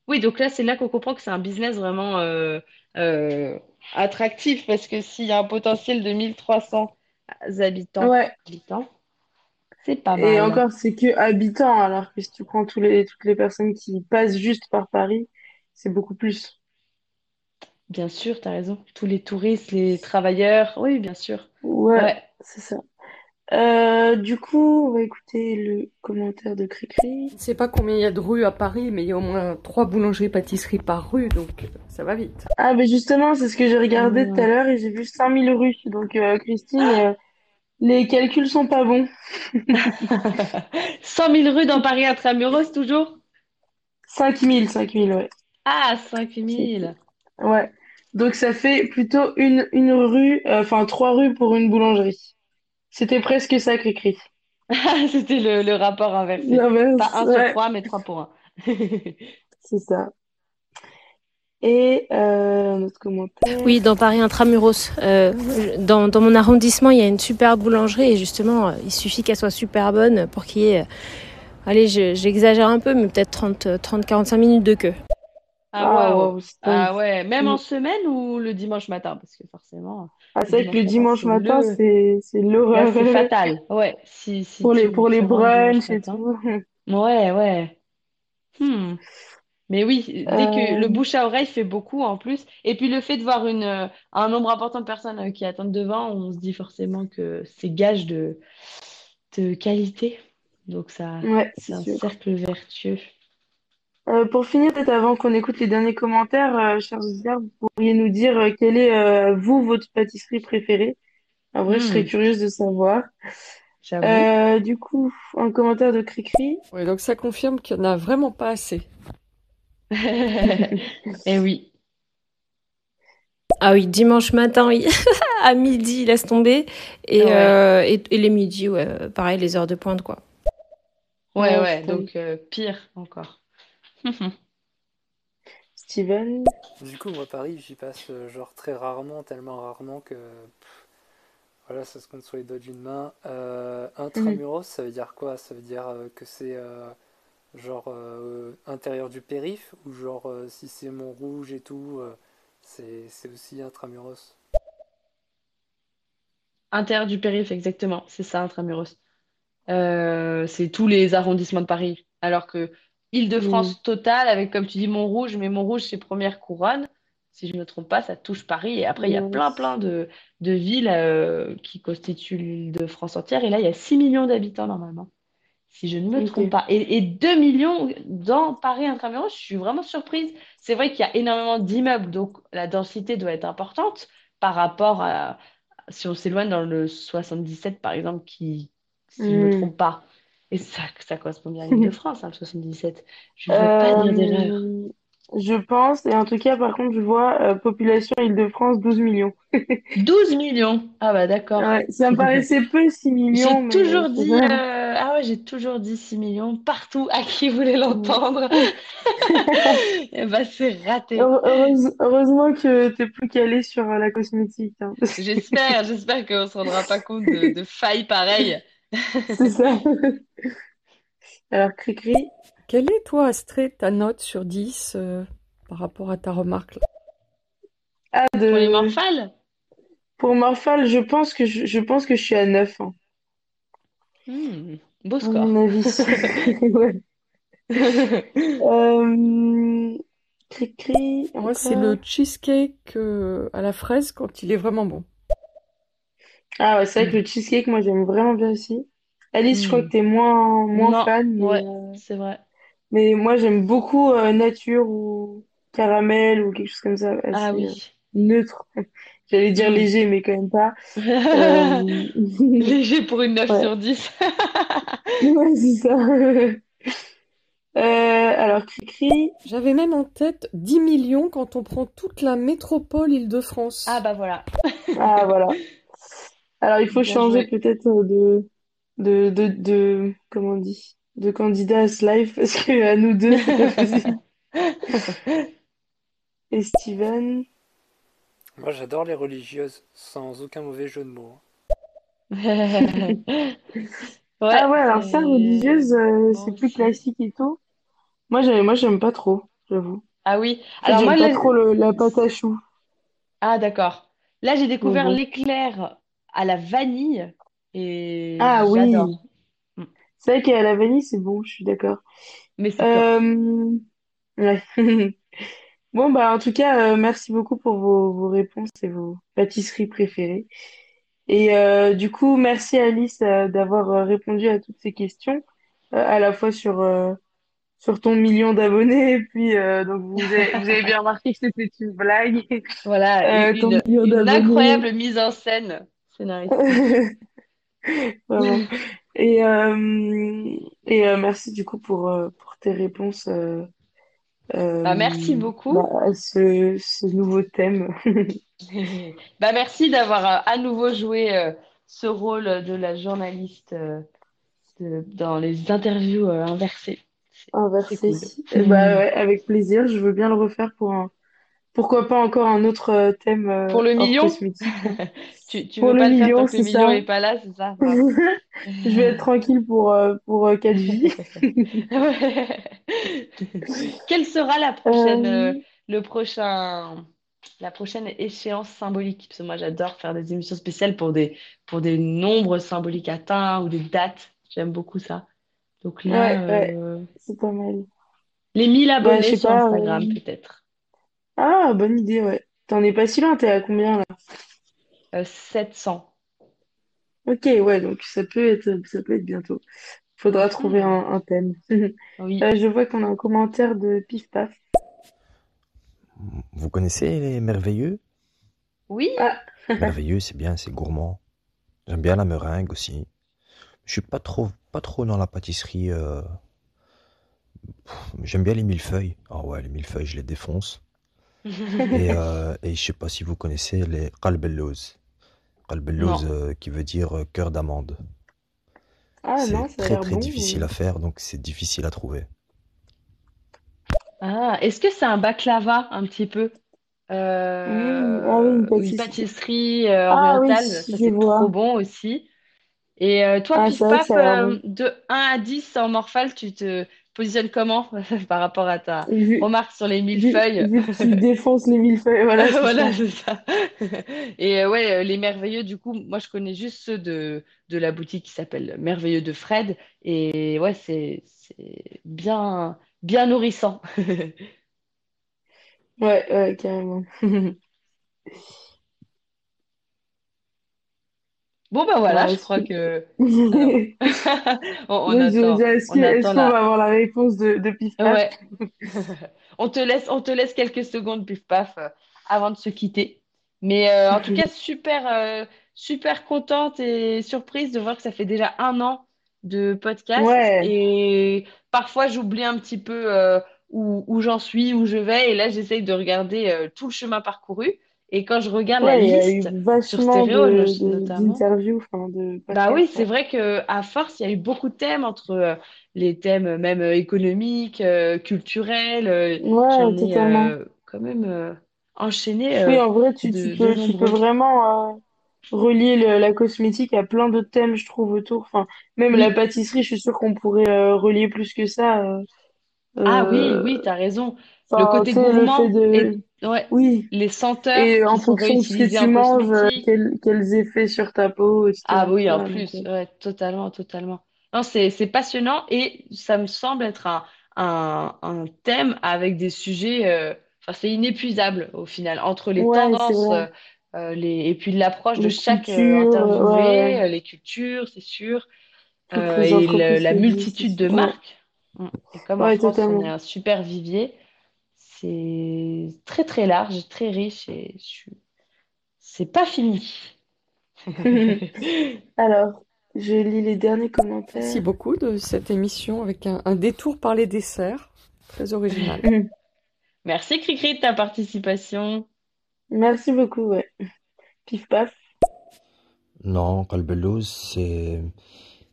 Speaker 3: Oui, donc là, c'est là qu'on comprend que c'est un business vraiment euh, euh, attractif parce que s'il y a un potentiel de 1300 habitants,
Speaker 1: Ouais.
Speaker 3: habitants, c'est pas
Speaker 1: Et
Speaker 3: mal.
Speaker 1: encore, c'est que habitants, alors que si tu prends tous les, toutes les personnes qui passent juste par Paris, c'est beaucoup plus.
Speaker 3: Bien sûr, tu as raison. Tous les touristes, les travailleurs, oui, bien sûr.
Speaker 1: Ouais,
Speaker 3: Ouais.
Speaker 1: c'est ça. Euh, du coup, on va écouter le commentaire de Cricri.
Speaker 5: Je ne sais pas combien il y a de rues à Paris, mais il y a au moins trois boulangeries-pâtisseries par rue, donc euh, ça va vite.
Speaker 1: Ah, ben justement, c'est ce que j'ai regardé tout à
Speaker 3: Ah.
Speaker 1: l'heure et j'ai vu 5000 rues. Donc, euh, Christine, euh, les calculs sont pas bons. [LAUGHS]
Speaker 3: 100 000 rues dans Paris intramuros, toujours?
Speaker 1: 5000, 5000, ouais.
Speaker 3: Ah, 5 000.
Speaker 1: Ouais. Donc, ça fait plutôt une, une rue, euh, enfin, trois rues pour une boulangerie. C'était presque ça, Cricri. [LAUGHS]
Speaker 3: C'était le, le rapport inversé.
Speaker 1: L'inverse,
Speaker 3: Pas un sur
Speaker 1: ouais,
Speaker 3: trois, mais trois pour [LAUGHS] un.
Speaker 1: c'est ça. Et euh, notre commentaire.
Speaker 10: Oui, dans Paris Intramuros. Euh, dans, dans mon arrondissement, il y a une super boulangerie et justement, euh, il suffit qu'elle soit super bonne pour qu'il y ait, euh, allez, je- j'exagère un peu, mais peut-être 30, 30-45 minutes de queue.
Speaker 3: Ah,
Speaker 1: Ah, c'est
Speaker 3: Ah
Speaker 1: dingue.
Speaker 3: ouais, même en semaine ou le dimanche matin? Parce que forcément,
Speaker 1: Ah,
Speaker 3: le
Speaker 1: c'est vrai que le
Speaker 3: dimanche matin, c'est le...
Speaker 1: l'horreur.
Speaker 3: c'est fatal. Ouais, si, si
Speaker 1: Pour les, pour les brunchs et tout. [LAUGHS]
Speaker 3: Ouais, ouais. Hmm. Mais oui, dès que le
Speaker 1: Euh,
Speaker 3: bouche à oreille fait beaucoup en plus, et puis le fait de voir une, euh, un nombre important de personnes euh, qui attendent devant, on se dit forcément que c'est gage de, de qualité. Donc ça,
Speaker 1: ouais,
Speaker 3: c'est
Speaker 1: c'est
Speaker 3: un
Speaker 1: sûr.
Speaker 3: cercle vertueux.
Speaker 1: Euh, pour finir, peut-être avant qu'on écoute les derniers commentaires, euh, chers auditeurs, vous pourriez nous dire euh, quelle est, euh, vous, votre pâtisserie préférée? En vrai, je serais
Speaker 3: Hmm,
Speaker 1: curieuse de savoir.
Speaker 3: j'avoue.
Speaker 1: Euh, du coup, un commentaire de Cricri.
Speaker 5: Ouais, donc ça confirme qu'il n'y en a vraiment pas assez. [LAUGHS]
Speaker 3: Eh oui.
Speaker 10: Ah oui, dimanche matin, oui. [LAUGHS] À midi, laisse tomber. Et,
Speaker 3: Ouais.
Speaker 10: euh, et, et les midis, ouais, pareil, les heures de pointe, quoi.
Speaker 3: Ouais,
Speaker 1: Ouais,
Speaker 3: donc euh, pire encore. [LAUGHS]
Speaker 1: Steven.
Speaker 9: Du coup, moi, Paris, j'y passe euh, genre très rarement, tellement rarement que pff, voilà, ça se compte sur les doigts d'une main. Euh,
Speaker 1: Mhm.
Speaker 9: intramuros, ça veut dire quoi? Ça veut dire euh, que c'est euh, genre euh, intérieur du périph ou genre euh, si c'est Montrouge et tout, euh, c'est c'est aussi intramuros?
Speaker 3: Intérieur du périph', exactement, c'est ça, Intramuros. Euh, c'est tous les arrondissements de Paris. Alors que
Speaker 1: Mm.
Speaker 3: Île-de-France totale, avec comme tu dis Montrouge, mais Montrouge c'est première couronne, si je ne me trompe pas, ça touche Paris. Et après, il y a plein, plein de, de villes euh, qui constituent l'Île-de-France entière. Et là, il y a 6 millions d'habitants normalement, si je ne me trompe pas. Et, et 2 millions dans Paris Intramuros, je suis vraiment surprise. C'est vrai qu'il y a énormément d'immeubles, donc la densité doit être importante par rapport à, si on s'éloigne dans le 77 par exemple, qui, si je ne me
Speaker 1: Hmm.
Speaker 3: trompe pas. Et ça, ça correspond bien à l'Île-de-France, [LAUGHS] hein, le 77. Je ne veux pas dire d'erreur.
Speaker 1: Euh, je pense, et en tout cas, par contre, je vois euh, population Île-de-France 12 millions. [LAUGHS]
Speaker 3: 12 millions. Ah bah d'accord.
Speaker 1: Ouais, ça me paraissait peu 6 [LAUGHS] millions,
Speaker 3: J'ai toujours dit, euh, ah ouais, j'ai toujours dit 6 millions partout à qui voulait l'entendre. Et bah c'est raté.
Speaker 1: Heure- heureuse- heureusement que t'es plus calé sur la cosmétique. hein.
Speaker 3: J'espère, j'espère qu'on ne se rendra pas compte de, de failles pareilles.
Speaker 1: C'est ça. [LAUGHS] Alors, Cricri,
Speaker 5: Quelle est, toi, Astrid, ta note sur 10 euh, par rapport à ta remarque là?
Speaker 1: Ah,
Speaker 3: Pour les morphales?
Speaker 1: pour Morphal, je pense que je, je pense que je suis à 9, hein,
Speaker 3: Hmm, beau score.
Speaker 1: mon avis. [LAUGHS] [LAUGHS] Ouais. Euh, Cricri,
Speaker 5: Moi, c'est le cheesecake euh, à la fraise quand il est vraiment bon.
Speaker 1: Ah ouais, c'est vrai que le cheesecake, moi, j'aime vraiment bien aussi. Alice, je crois que
Speaker 3: Hmm.
Speaker 1: t'es moins, moins
Speaker 3: Non,
Speaker 1: fan, mais,
Speaker 3: ouais,
Speaker 1: euh,
Speaker 3: c'est vrai.
Speaker 1: mais moi, j'aime beaucoup euh, nature ou caramel ou quelque chose comme ça,
Speaker 3: Ah
Speaker 1: assez euh,
Speaker 3: oui.
Speaker 1: neutre. [LAUGHS] J'allais dire
Speaker 3: Hmm.
Speaker 1: léger, mais quand même pas. [LAUGHS] Euh,
Speaker 3: Léger pour une 9 [LAUGHS]
Speaker 1: Ouais,
Speaker 3: sur 10.
Speaker 1: ouais, c'est ça. Euh, alors, Cricri,
Speaker 5: J'avais même en tête 10 millions quand on prend toute la métropole
Speaker 3: Ah
Speaker 5: Île-de-France.
Speaker 3: bah voilà.
Speaker 1: ah voilà. Alors, il faut
Speaker 3: Bien
Speaker 1: changer
Speaker 3: joué.
Speaker 1: peut-être euh, de, de, de, de, comment on dit, de candidat à ce live [LAUGHS] parce que à nous deux, c'est pas possible. [LAUGHS] Et Steven,
Speaker 9: Moi, j'adore les religieuses, sans aucun mauvais jeu de mots. [LAUGHS]
Speaker 3: Ouais,
Speaker 1: Ah ouais, alors ça,
Speaker 3: c'est...
Speaker 1: religieuse, euh, c'est plus classique et tout. Moi, j'aime, moi, j'aime pas trop, j'avoue.
Speaker 3: Ah oui.
Speaker 1: En fait,
Speaker 3: Alors
Speaker 1: j'aime
Speaker 3: moi,
Speaker 1: pas
Speaker 3: là...
Speaker 1: trop le, la pâte à choux.
Speaker 3: Ah d'accord. Là, j'ai
Speaker 1: Mais
Speaker 3: découvert
Speaker 1: bon.
Speaker 3: l'éclair à la vanille et
Speaker 1: Ah oui,
Speaker 3: j'adore. Mm.
Speaker 1: c'est vrai qu'à la vanille, c'est bon, je suis d'accord.
Speaker 3: Mais c'est.
Speaker 1: Euh, ouais. [LAUGHS] Bon, bah, en tout cas, euh, merci beaucoup pour vos, vos réponses et vos pâtisseries préférées. Et euh, du coup, merci Alice d'avoir répondu à toutes ces questions, à la fois sur, sur ton million d'abonnés, et puis donc vous avez, vous avez bien remarqué que c'était une blague,
Speaker 3: Voilà,
Speaker 1: ton
Speaker 3: une,
Speaker 1: million
Speaker 3: une incroyable mise en scène [LAUGHS]
Speaker 1: vraiment. Et, euh, et euh, merci du coup pour, euh, pour tes réponses euh,
Speaker 3: Bah, merci
Speaker 1: euh, bah,
Speaker 3: beaucoup.
Speaker 1: à ce, ce nouveau thème. [LAUGHS]
Speaker 3: Bah, merci d'avoir à nouveau joué ce rôle de la journaliste de- dans les interviews inversées. C'est c'est
Speaker 1: Inversé.
Speaker 3: cool.
Speaker 1: Et bah ouais, avec plaisir, je veux bien le refaire pour un, pourquoi pas encore un autre euh, thème euh,
Speaker 3: Pour le million, [LAUGHS] tu, tu
Speaker 1: Pour
Speaker 3: veux
Speaker 1: le
Speaker 3: pas le faire tant
Speaker 1: million,
Speaker 3: que le
Speaker 1: c'est
Speaker 3: million
Speaker 1: ça.
Speaker 3: est pas là, c'est ça? [LAUGHS]
Speaker 1: Je vais être tranquille pour, euh, pour euh, quatre vies.
Speaker 3: Ouais. [LAUGHS] Quelle sera la prochaine, euh, le prochain, la prochaine échéance symbolique? Parce que moi, j'adore faire des émissions spéciales pour des, pour des nombres symboliques atteints ou des dates. J'aime beaucoup ça. Donc là,
Speaker 1: ouais, ouais, c'est pas mal.
Speaker 3: les 1000
Speaker 1: Bah, je
Speaker 3: abonnés sur
Speaker 1: pas. euh,
Speaker 3: Instagram, peut-être.
Speaker 1: Ah, bonne idée, ouais. T'en es pas si loin, t'es à combien là?
Speaker 3: Euh, 700.
Speaker 1: Ok, ouais, donc ça peut être, ça peut être bientôt. Faudra trouver
Speaker 3: Mhm.
Speaker 1: un, un thème. [LAUGHS]
Speaker 3: Oui.
Speaker 1: Euh, je vois qu'on a un commentaire de Pif Paf.
Speaker 11: Vous connaissez les merveilleux?
Speaker 3: Oui.
Speaker 1: Ah, [LAUGHS]
Speaker 11: Merveilleux, c'est bien, c'est gourmand. J'aime bien la meringue aussi. Je suis pas trop, pas trop dans la pâtisserie. euh, J'aime bien les millefeuilles. Ah ouais, les millefeuilles, je les défonce. Et, [LAUGHS] euh, et je sais pas si vous connaissez les qalbellouz. Qalbellouz,
Speaker 3: Non.
Speaker 11: euh, qui veut dire euh, cœur d'amande.
Speaker 1: ah non,
Speaker 11: C'est
Speaker 1: ça a
Speaker 11: très
Speaker 1: l'air
Speaker 11: très
Speaker 1: bon.
Speaker 11: difficile
Speaker 1: mais-
Speaker 11: à faire, donc c'est difficile à trouver.
Speaker 3: Ah, est-ce que c'est un baklava un petit peu?
Speaker 1: Mmh, ah oui, une
Speaker 3: Euh, une
Speaker 1: pâtisserie.
Speaker 3: pâtisserie euh,
Speaker 1: Ah oui,
Speaker 3: orientale, ça
Speaker 1: je
Speaker 3: c'est trop
Speaker 1: vois.
Speaker 3: bon aussi. Et euh, toi,
Speaker 1: Ah,
Speaker 3: Pif
Speaker 1: c'est vrai que
Speaker 3: Paf,
Speaker 1: ça a l'air
Speaker 3: euh,
Speaker 1: bon.
Speaker 3: de 1 à 10 en morphale, tu te positionnes comment [LAUGHS] par rapport à ta
Speaker 1: Vu,
Speaker 3: remarque sur les
Speaker 1: vu,
Speaker 3: millefeuilles?
Speaker 1: vu que tu défonces les millefeuilles, voilà, [LAUGHS] c'est
Speaker 3: Voilà,
Speaker 1: ça.
Speaker 3: c'est ça. [LAUGHS] Et euh, ouais, euh, les merveilleux, du coup, moi je connais juste ceux de, de la boutique qui s'appelle Merveilleux de Fred. Et ouais, c'est c'est bien, bien nourrissant.
Speaker 1: Ouais, ouais, carrément.
Speaker 3: Bon, bah voilà,
Speaker 1: Alors,
Speaker 3: je crois
Speaker 1: que... [LAUGHS]
Speaker 3: on, on [LAUGHS] attend,
Speaker 1: est-ce qu'on va avoir la réponse de, de Pif Paf?
Speaker 3: Ouais. [LAUGHS] On te laisse, on te laisse quelques secondes, pif paf, euh, avant de se quitter. Mais euh, en tout cas, super, euh, super contente et surprise de voir que ça fait déjà un an de podcast.
Speaker 1: Ouais,
Speaker 3: Et parfois, j'oublie un petit peu où, où j'en suis, où je vais. Et là, j'essaye de regarder tout le chemin parcouru. Et quand je regarde la
Speaker 1: ouais, il y a eu
Speaker 3: liste
Speaker 1: vachement de, d'interviews,
Speaker 3: Bah oui, c'est
Speaker 1: ouais.
Speaker 3: vrai que à force, il y a eu beaucoup de thèmes entre euh, les thèmes même euh, économiques, euh, culturels.
Speaker 1: Ouais,
Speaker 3: ai
Speaker 1: totalement.
Speaker 3: euh, quand même enchaîné
Speaker 1: Oui, en vrai, tu,
Speaker 3: de,
Speaker 1: peux, tu peux
Speaker 3: nombreux.
Speaker 1: vraiment relier le- la cosmétique à plein d'autres thèmes, je trouve, autour. Enfin, même la
Speaker 3: Oui.
Speaker 1: pâtisserie, je suis sûre qu'on pourrait euh, relier plus que ça. euh,
Speaker 3: Ah oui,
Speaker 1: euh,
Speaker 3: oui, t'as raison. Le côté gourmand. Ouais,
Speaker 1: Oui,
Speaker 3: les senteurs
Speaker 1: et en fonction de ce que tu manges, euh, quel- quels effets sur ta peau,
Speaker 3: Ah
Speaker 1: etc.
Speaker 3: oui, en plus,
Speaker 1: euh,
Speaker 3: ouais, totalement, totalement. Non, c'est, passionnant et ça me semble être un, un, un thème avec des sujets, euh, enfin, c'est inépuisable au final, entre les
Speaker 1: Ouais,
Speaker 3: tendances euh, les, et puis l'approche de chaque
Speaker 1: cultures,
Speaker 3: interviewé,
Speaker 1: ouais.
Speaker 3: les cultures, c'est sûr, euh, et le- la multitude de marques. Et comme en France, on est un super vivier, c'est très très large, très riche et je suis- c'est pas fini. [LAUGHS]
Speaker 1: Alors, je lis les derniers
Speaker 5: Merci
Speaker 1: commentaires.
Speaker 5: beaucoup de cette émission avec un, un détour par les desserts. Très original. [LAUGHS]
Speaker 3: Merci Cricri de ta participation.
Speaker 1: Merci beaucoup, ouais. Pif paf.
Speaker 11: Non, qalbellouz, c'est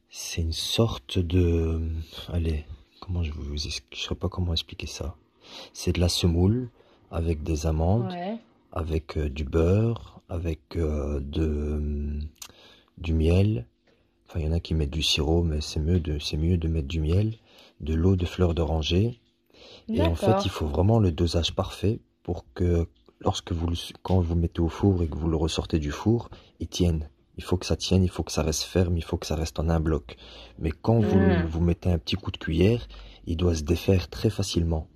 Speaker 11: c'est une sorte de allez, comment je vous je sais pas comment expliquer ça. C'est de la semoule avec des amandes,
Speaker 3: Ouais.
Speaker 11: avec euh, du beurre, avec euh, de du miel. Enfin, il y en a qui mettent du sirop, mais c'est mieux de, c'est mieux de mettre du miel, de l'eau de fleur d'oranger. Et en fait, il
Speaker 3: D'accord.
Speaker 11: faut vraiment le dosage parfait pour que lorsque vous le, quand vous le mettez au four et que vous le ressortez du four, il tienne. Il faut que ça tienne, il faut que ça reste ferme, il faut que ça reste en un bloc. Mais quand vous, le-
Speaker 3: Mm.
Speaker 11: vous mettez un petit coup de cuillère, il doit se défaire très facilement.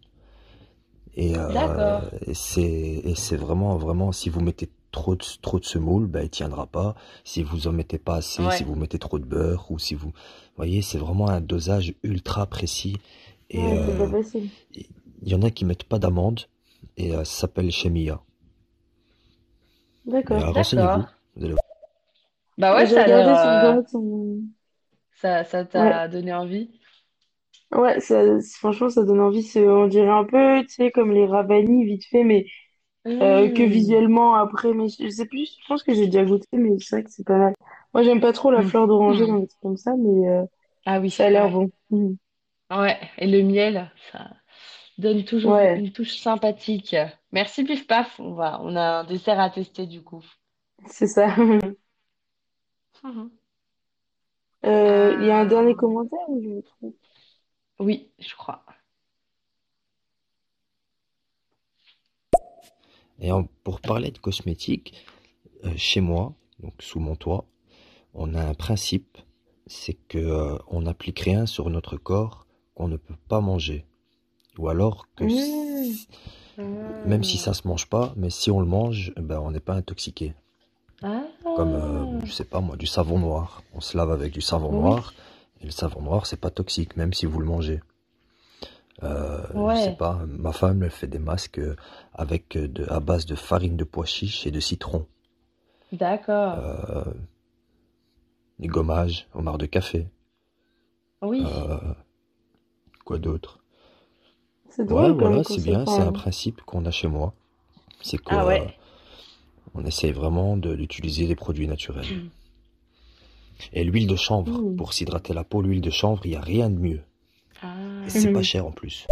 Speaker 11: Et, euh, c'est, vraiment, vraiment, si vous mettez trop de, trop de semoule, ben, il tiendra pas. Si vous en mettez pas assez,
Speaker 3: Ouais.
Speaker 11: si vous mettez trop de beurre, ou si vous, voyez, c'est vraiment un dosage ultra précis. Et,
Speaker 1: Ouais,
Speaker 11: euh, il y en a qui mettent pas d'amande, et euh, ça s'appelle chemia.
Speaker 1: D'accord.
Speaker 11: euh, renseignez-vous. Allez
Speaker 3: Bah
Speaker 1: Ouais,
Speaker 3: ça a
Speaker 1: regardé
Speaker 3: euh, ça, ça
Speaker 1: Ouais.
Speaker 3: t'a donné envie.
Speaker 1: Ouais, ça, franchement, ça donne envie. c'est- On dirait un peu, tu sais, comme les Ravani, vite fait, mais euh, que
Speaker 3: Mm.
Speaker 1: visuellement après. Mais je, je sais plus, je pense que j'ai déjà goûté, mais c'est vrai que c'est pas mal. Moi, j'aime pas trop la fleur d'oranger dans
Speaker 3: Mhm.
Speaker 1: les trucs comme ça, mais euh,
Speaker 3: Ah oui,
Speaker 1: ça a l'air
Speaker 3: ouais.
Speaker 1: bon. Mhm.
Speaker 3: Ouais, et le miel, ça donne toujours
Speaker 1: Ouais,
Speaker 3: une touche sympathique. Merci Pif Paf, on va, on a un dessert à tester du coup.
Speaker 1: c'est ça.
Speaker 3: Mhm. [LAUGHS]
Speaker 1: Euh, Il y a un dernier
Speaker 3: Euh,
Speaker 1: commentaire ou je me trompe?
Speaker 3: Oui, je crois.
Speaker 11: Et en- pour parler de cosmétiques, euh, chez moi, donc sous mon toit, on a un principe, c'est que euh, on n'applique rien sur notre corps qu'on ne peut pas manger. Ou alors que
Speaker 1: Mmh.
Speaker 11: même si ça se mange pas, mais si on le mange, eh ben on n'est pas intoxiqué.
Speaker 3: Ah,
Speaker 11: Comme euh, je sais pas moi, du savon noir. On se lave avec du savon
Speaker 3: oui,
Speaker 11: noir et le savon noir c'est pas toxique même si vous le mangez. Euh, je sais
Speaker 3: ouais,
Speaker 11: pas, ma femme elle fait des masques euh, avec euh, de, à base de farine de pois chiche et de citron.
Speaker 3: d'accord.
Speaker 11: Euh, des gommages au marc de café.
Speaker 3: Oui,
Speaker 11: Euh, quoi d'autre?
Speaker 1: C'est
Speaker 11: Ouais, voilà, c'est bien, c'est un principe qu'on a chez moi. C'est que
Speaker 3: ah
Speaker 11: euh,
Speaker 3: ouais.
Speaker 11: on essaye vraiment de- d'utiliser des produits naturels. [CLEARS THROAT] Et l'huile de chanvre,
Speaker 1: mmh.
Speaker 11: pour s'hydrater la peau, l'huile de chanvre, il n'y a rien de mieux.
Speaker 3: Ah.
Speaker 11: C'est pas
Speaker 1: Mhm.
Speaker 11: cher en plus.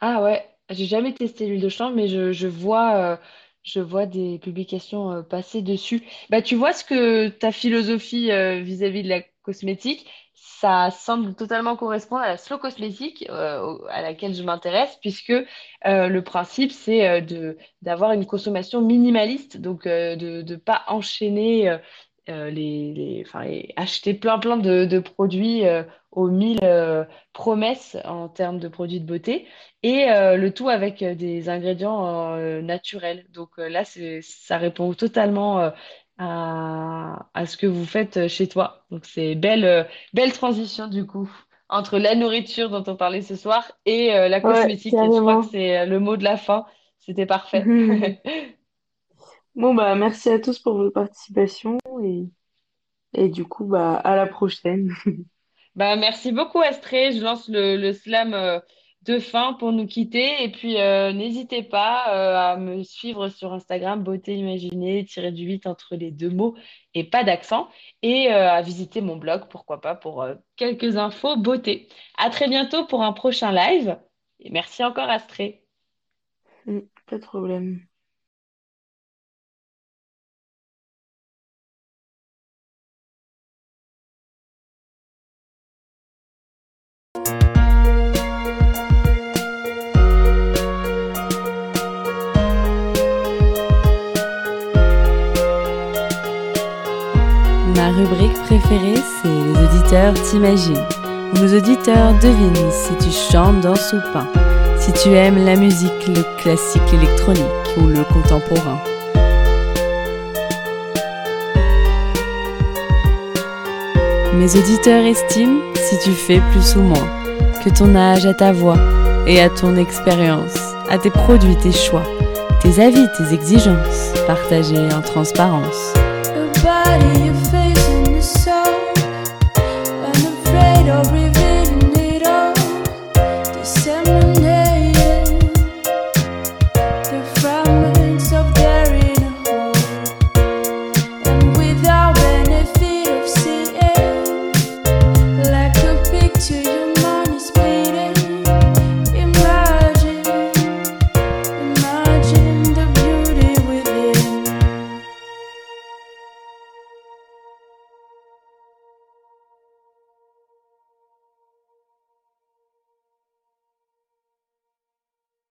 Speaker 3: Ah ouais, j'ai jamais testé l'huile de chanvre, mais je, je vois, euh, je vois des publications euh, passer dessus. Bah, tu vois ce que ta philosophie euh, vis-à-vis de la cosmétique, ça semble totalement correspondre à la slow cosmétique à laquelle je m'intéresse, puisque le principe, c'est de d'avoir une consommation minimaliste, donc de ne pas enchaîner euh, les, les, enfin, et acheter plein plein de, de produits euh, aux mille euh, promesses en termes de produits de beauté et le tout avec des ingrédients naturels. Donc là, ça répond totalement à, à ce que vous faites chez toi. Donc c'est belle, belle transition du coup entre la nourriture dont on parlait ce soir et la
Speaker 1: Ouais,
Speaker 3: cosmétique. Et je crois que c'est le mot de la fin. C'était parfait. [LAUGHS] [LAUGHS]
Speaker 1: Bon, bah, merci à tous pour votre participation et, et du coup, bah, à la prochaine. [LAUGHS]
Speaker 3: Bah, merci beaucoup, Astrée. Je lance le, le slam euh, de fin pour nous quitter. Et puis, euh, n'hésitez pas euh, à me suivre sur Instagram, beauté imaginée, tiré du 8 entre les deux mots et pas d'accent. Et à visiter mon blog, pourquoi pas, pour quelques infos beauté. À très bientôt pour un prochain live. Et merci encore, Astrée.
Speaker 1: Mm, Pas de problème.
Speaker 12: Ma rubrique préférée, c'est Les auditeurs t'imaginent, nos auditeurs devinent si tu chantes, danses ou peins, si tu aimes la musique, le classique, l'électronique ou le contemporain. Mes auditeurs estiment si tu fais plus ou moins, que ton âge à ta voix et à ton expérience, à tes produits, tes choix, tes avis, tes exigences, partagés en transparence.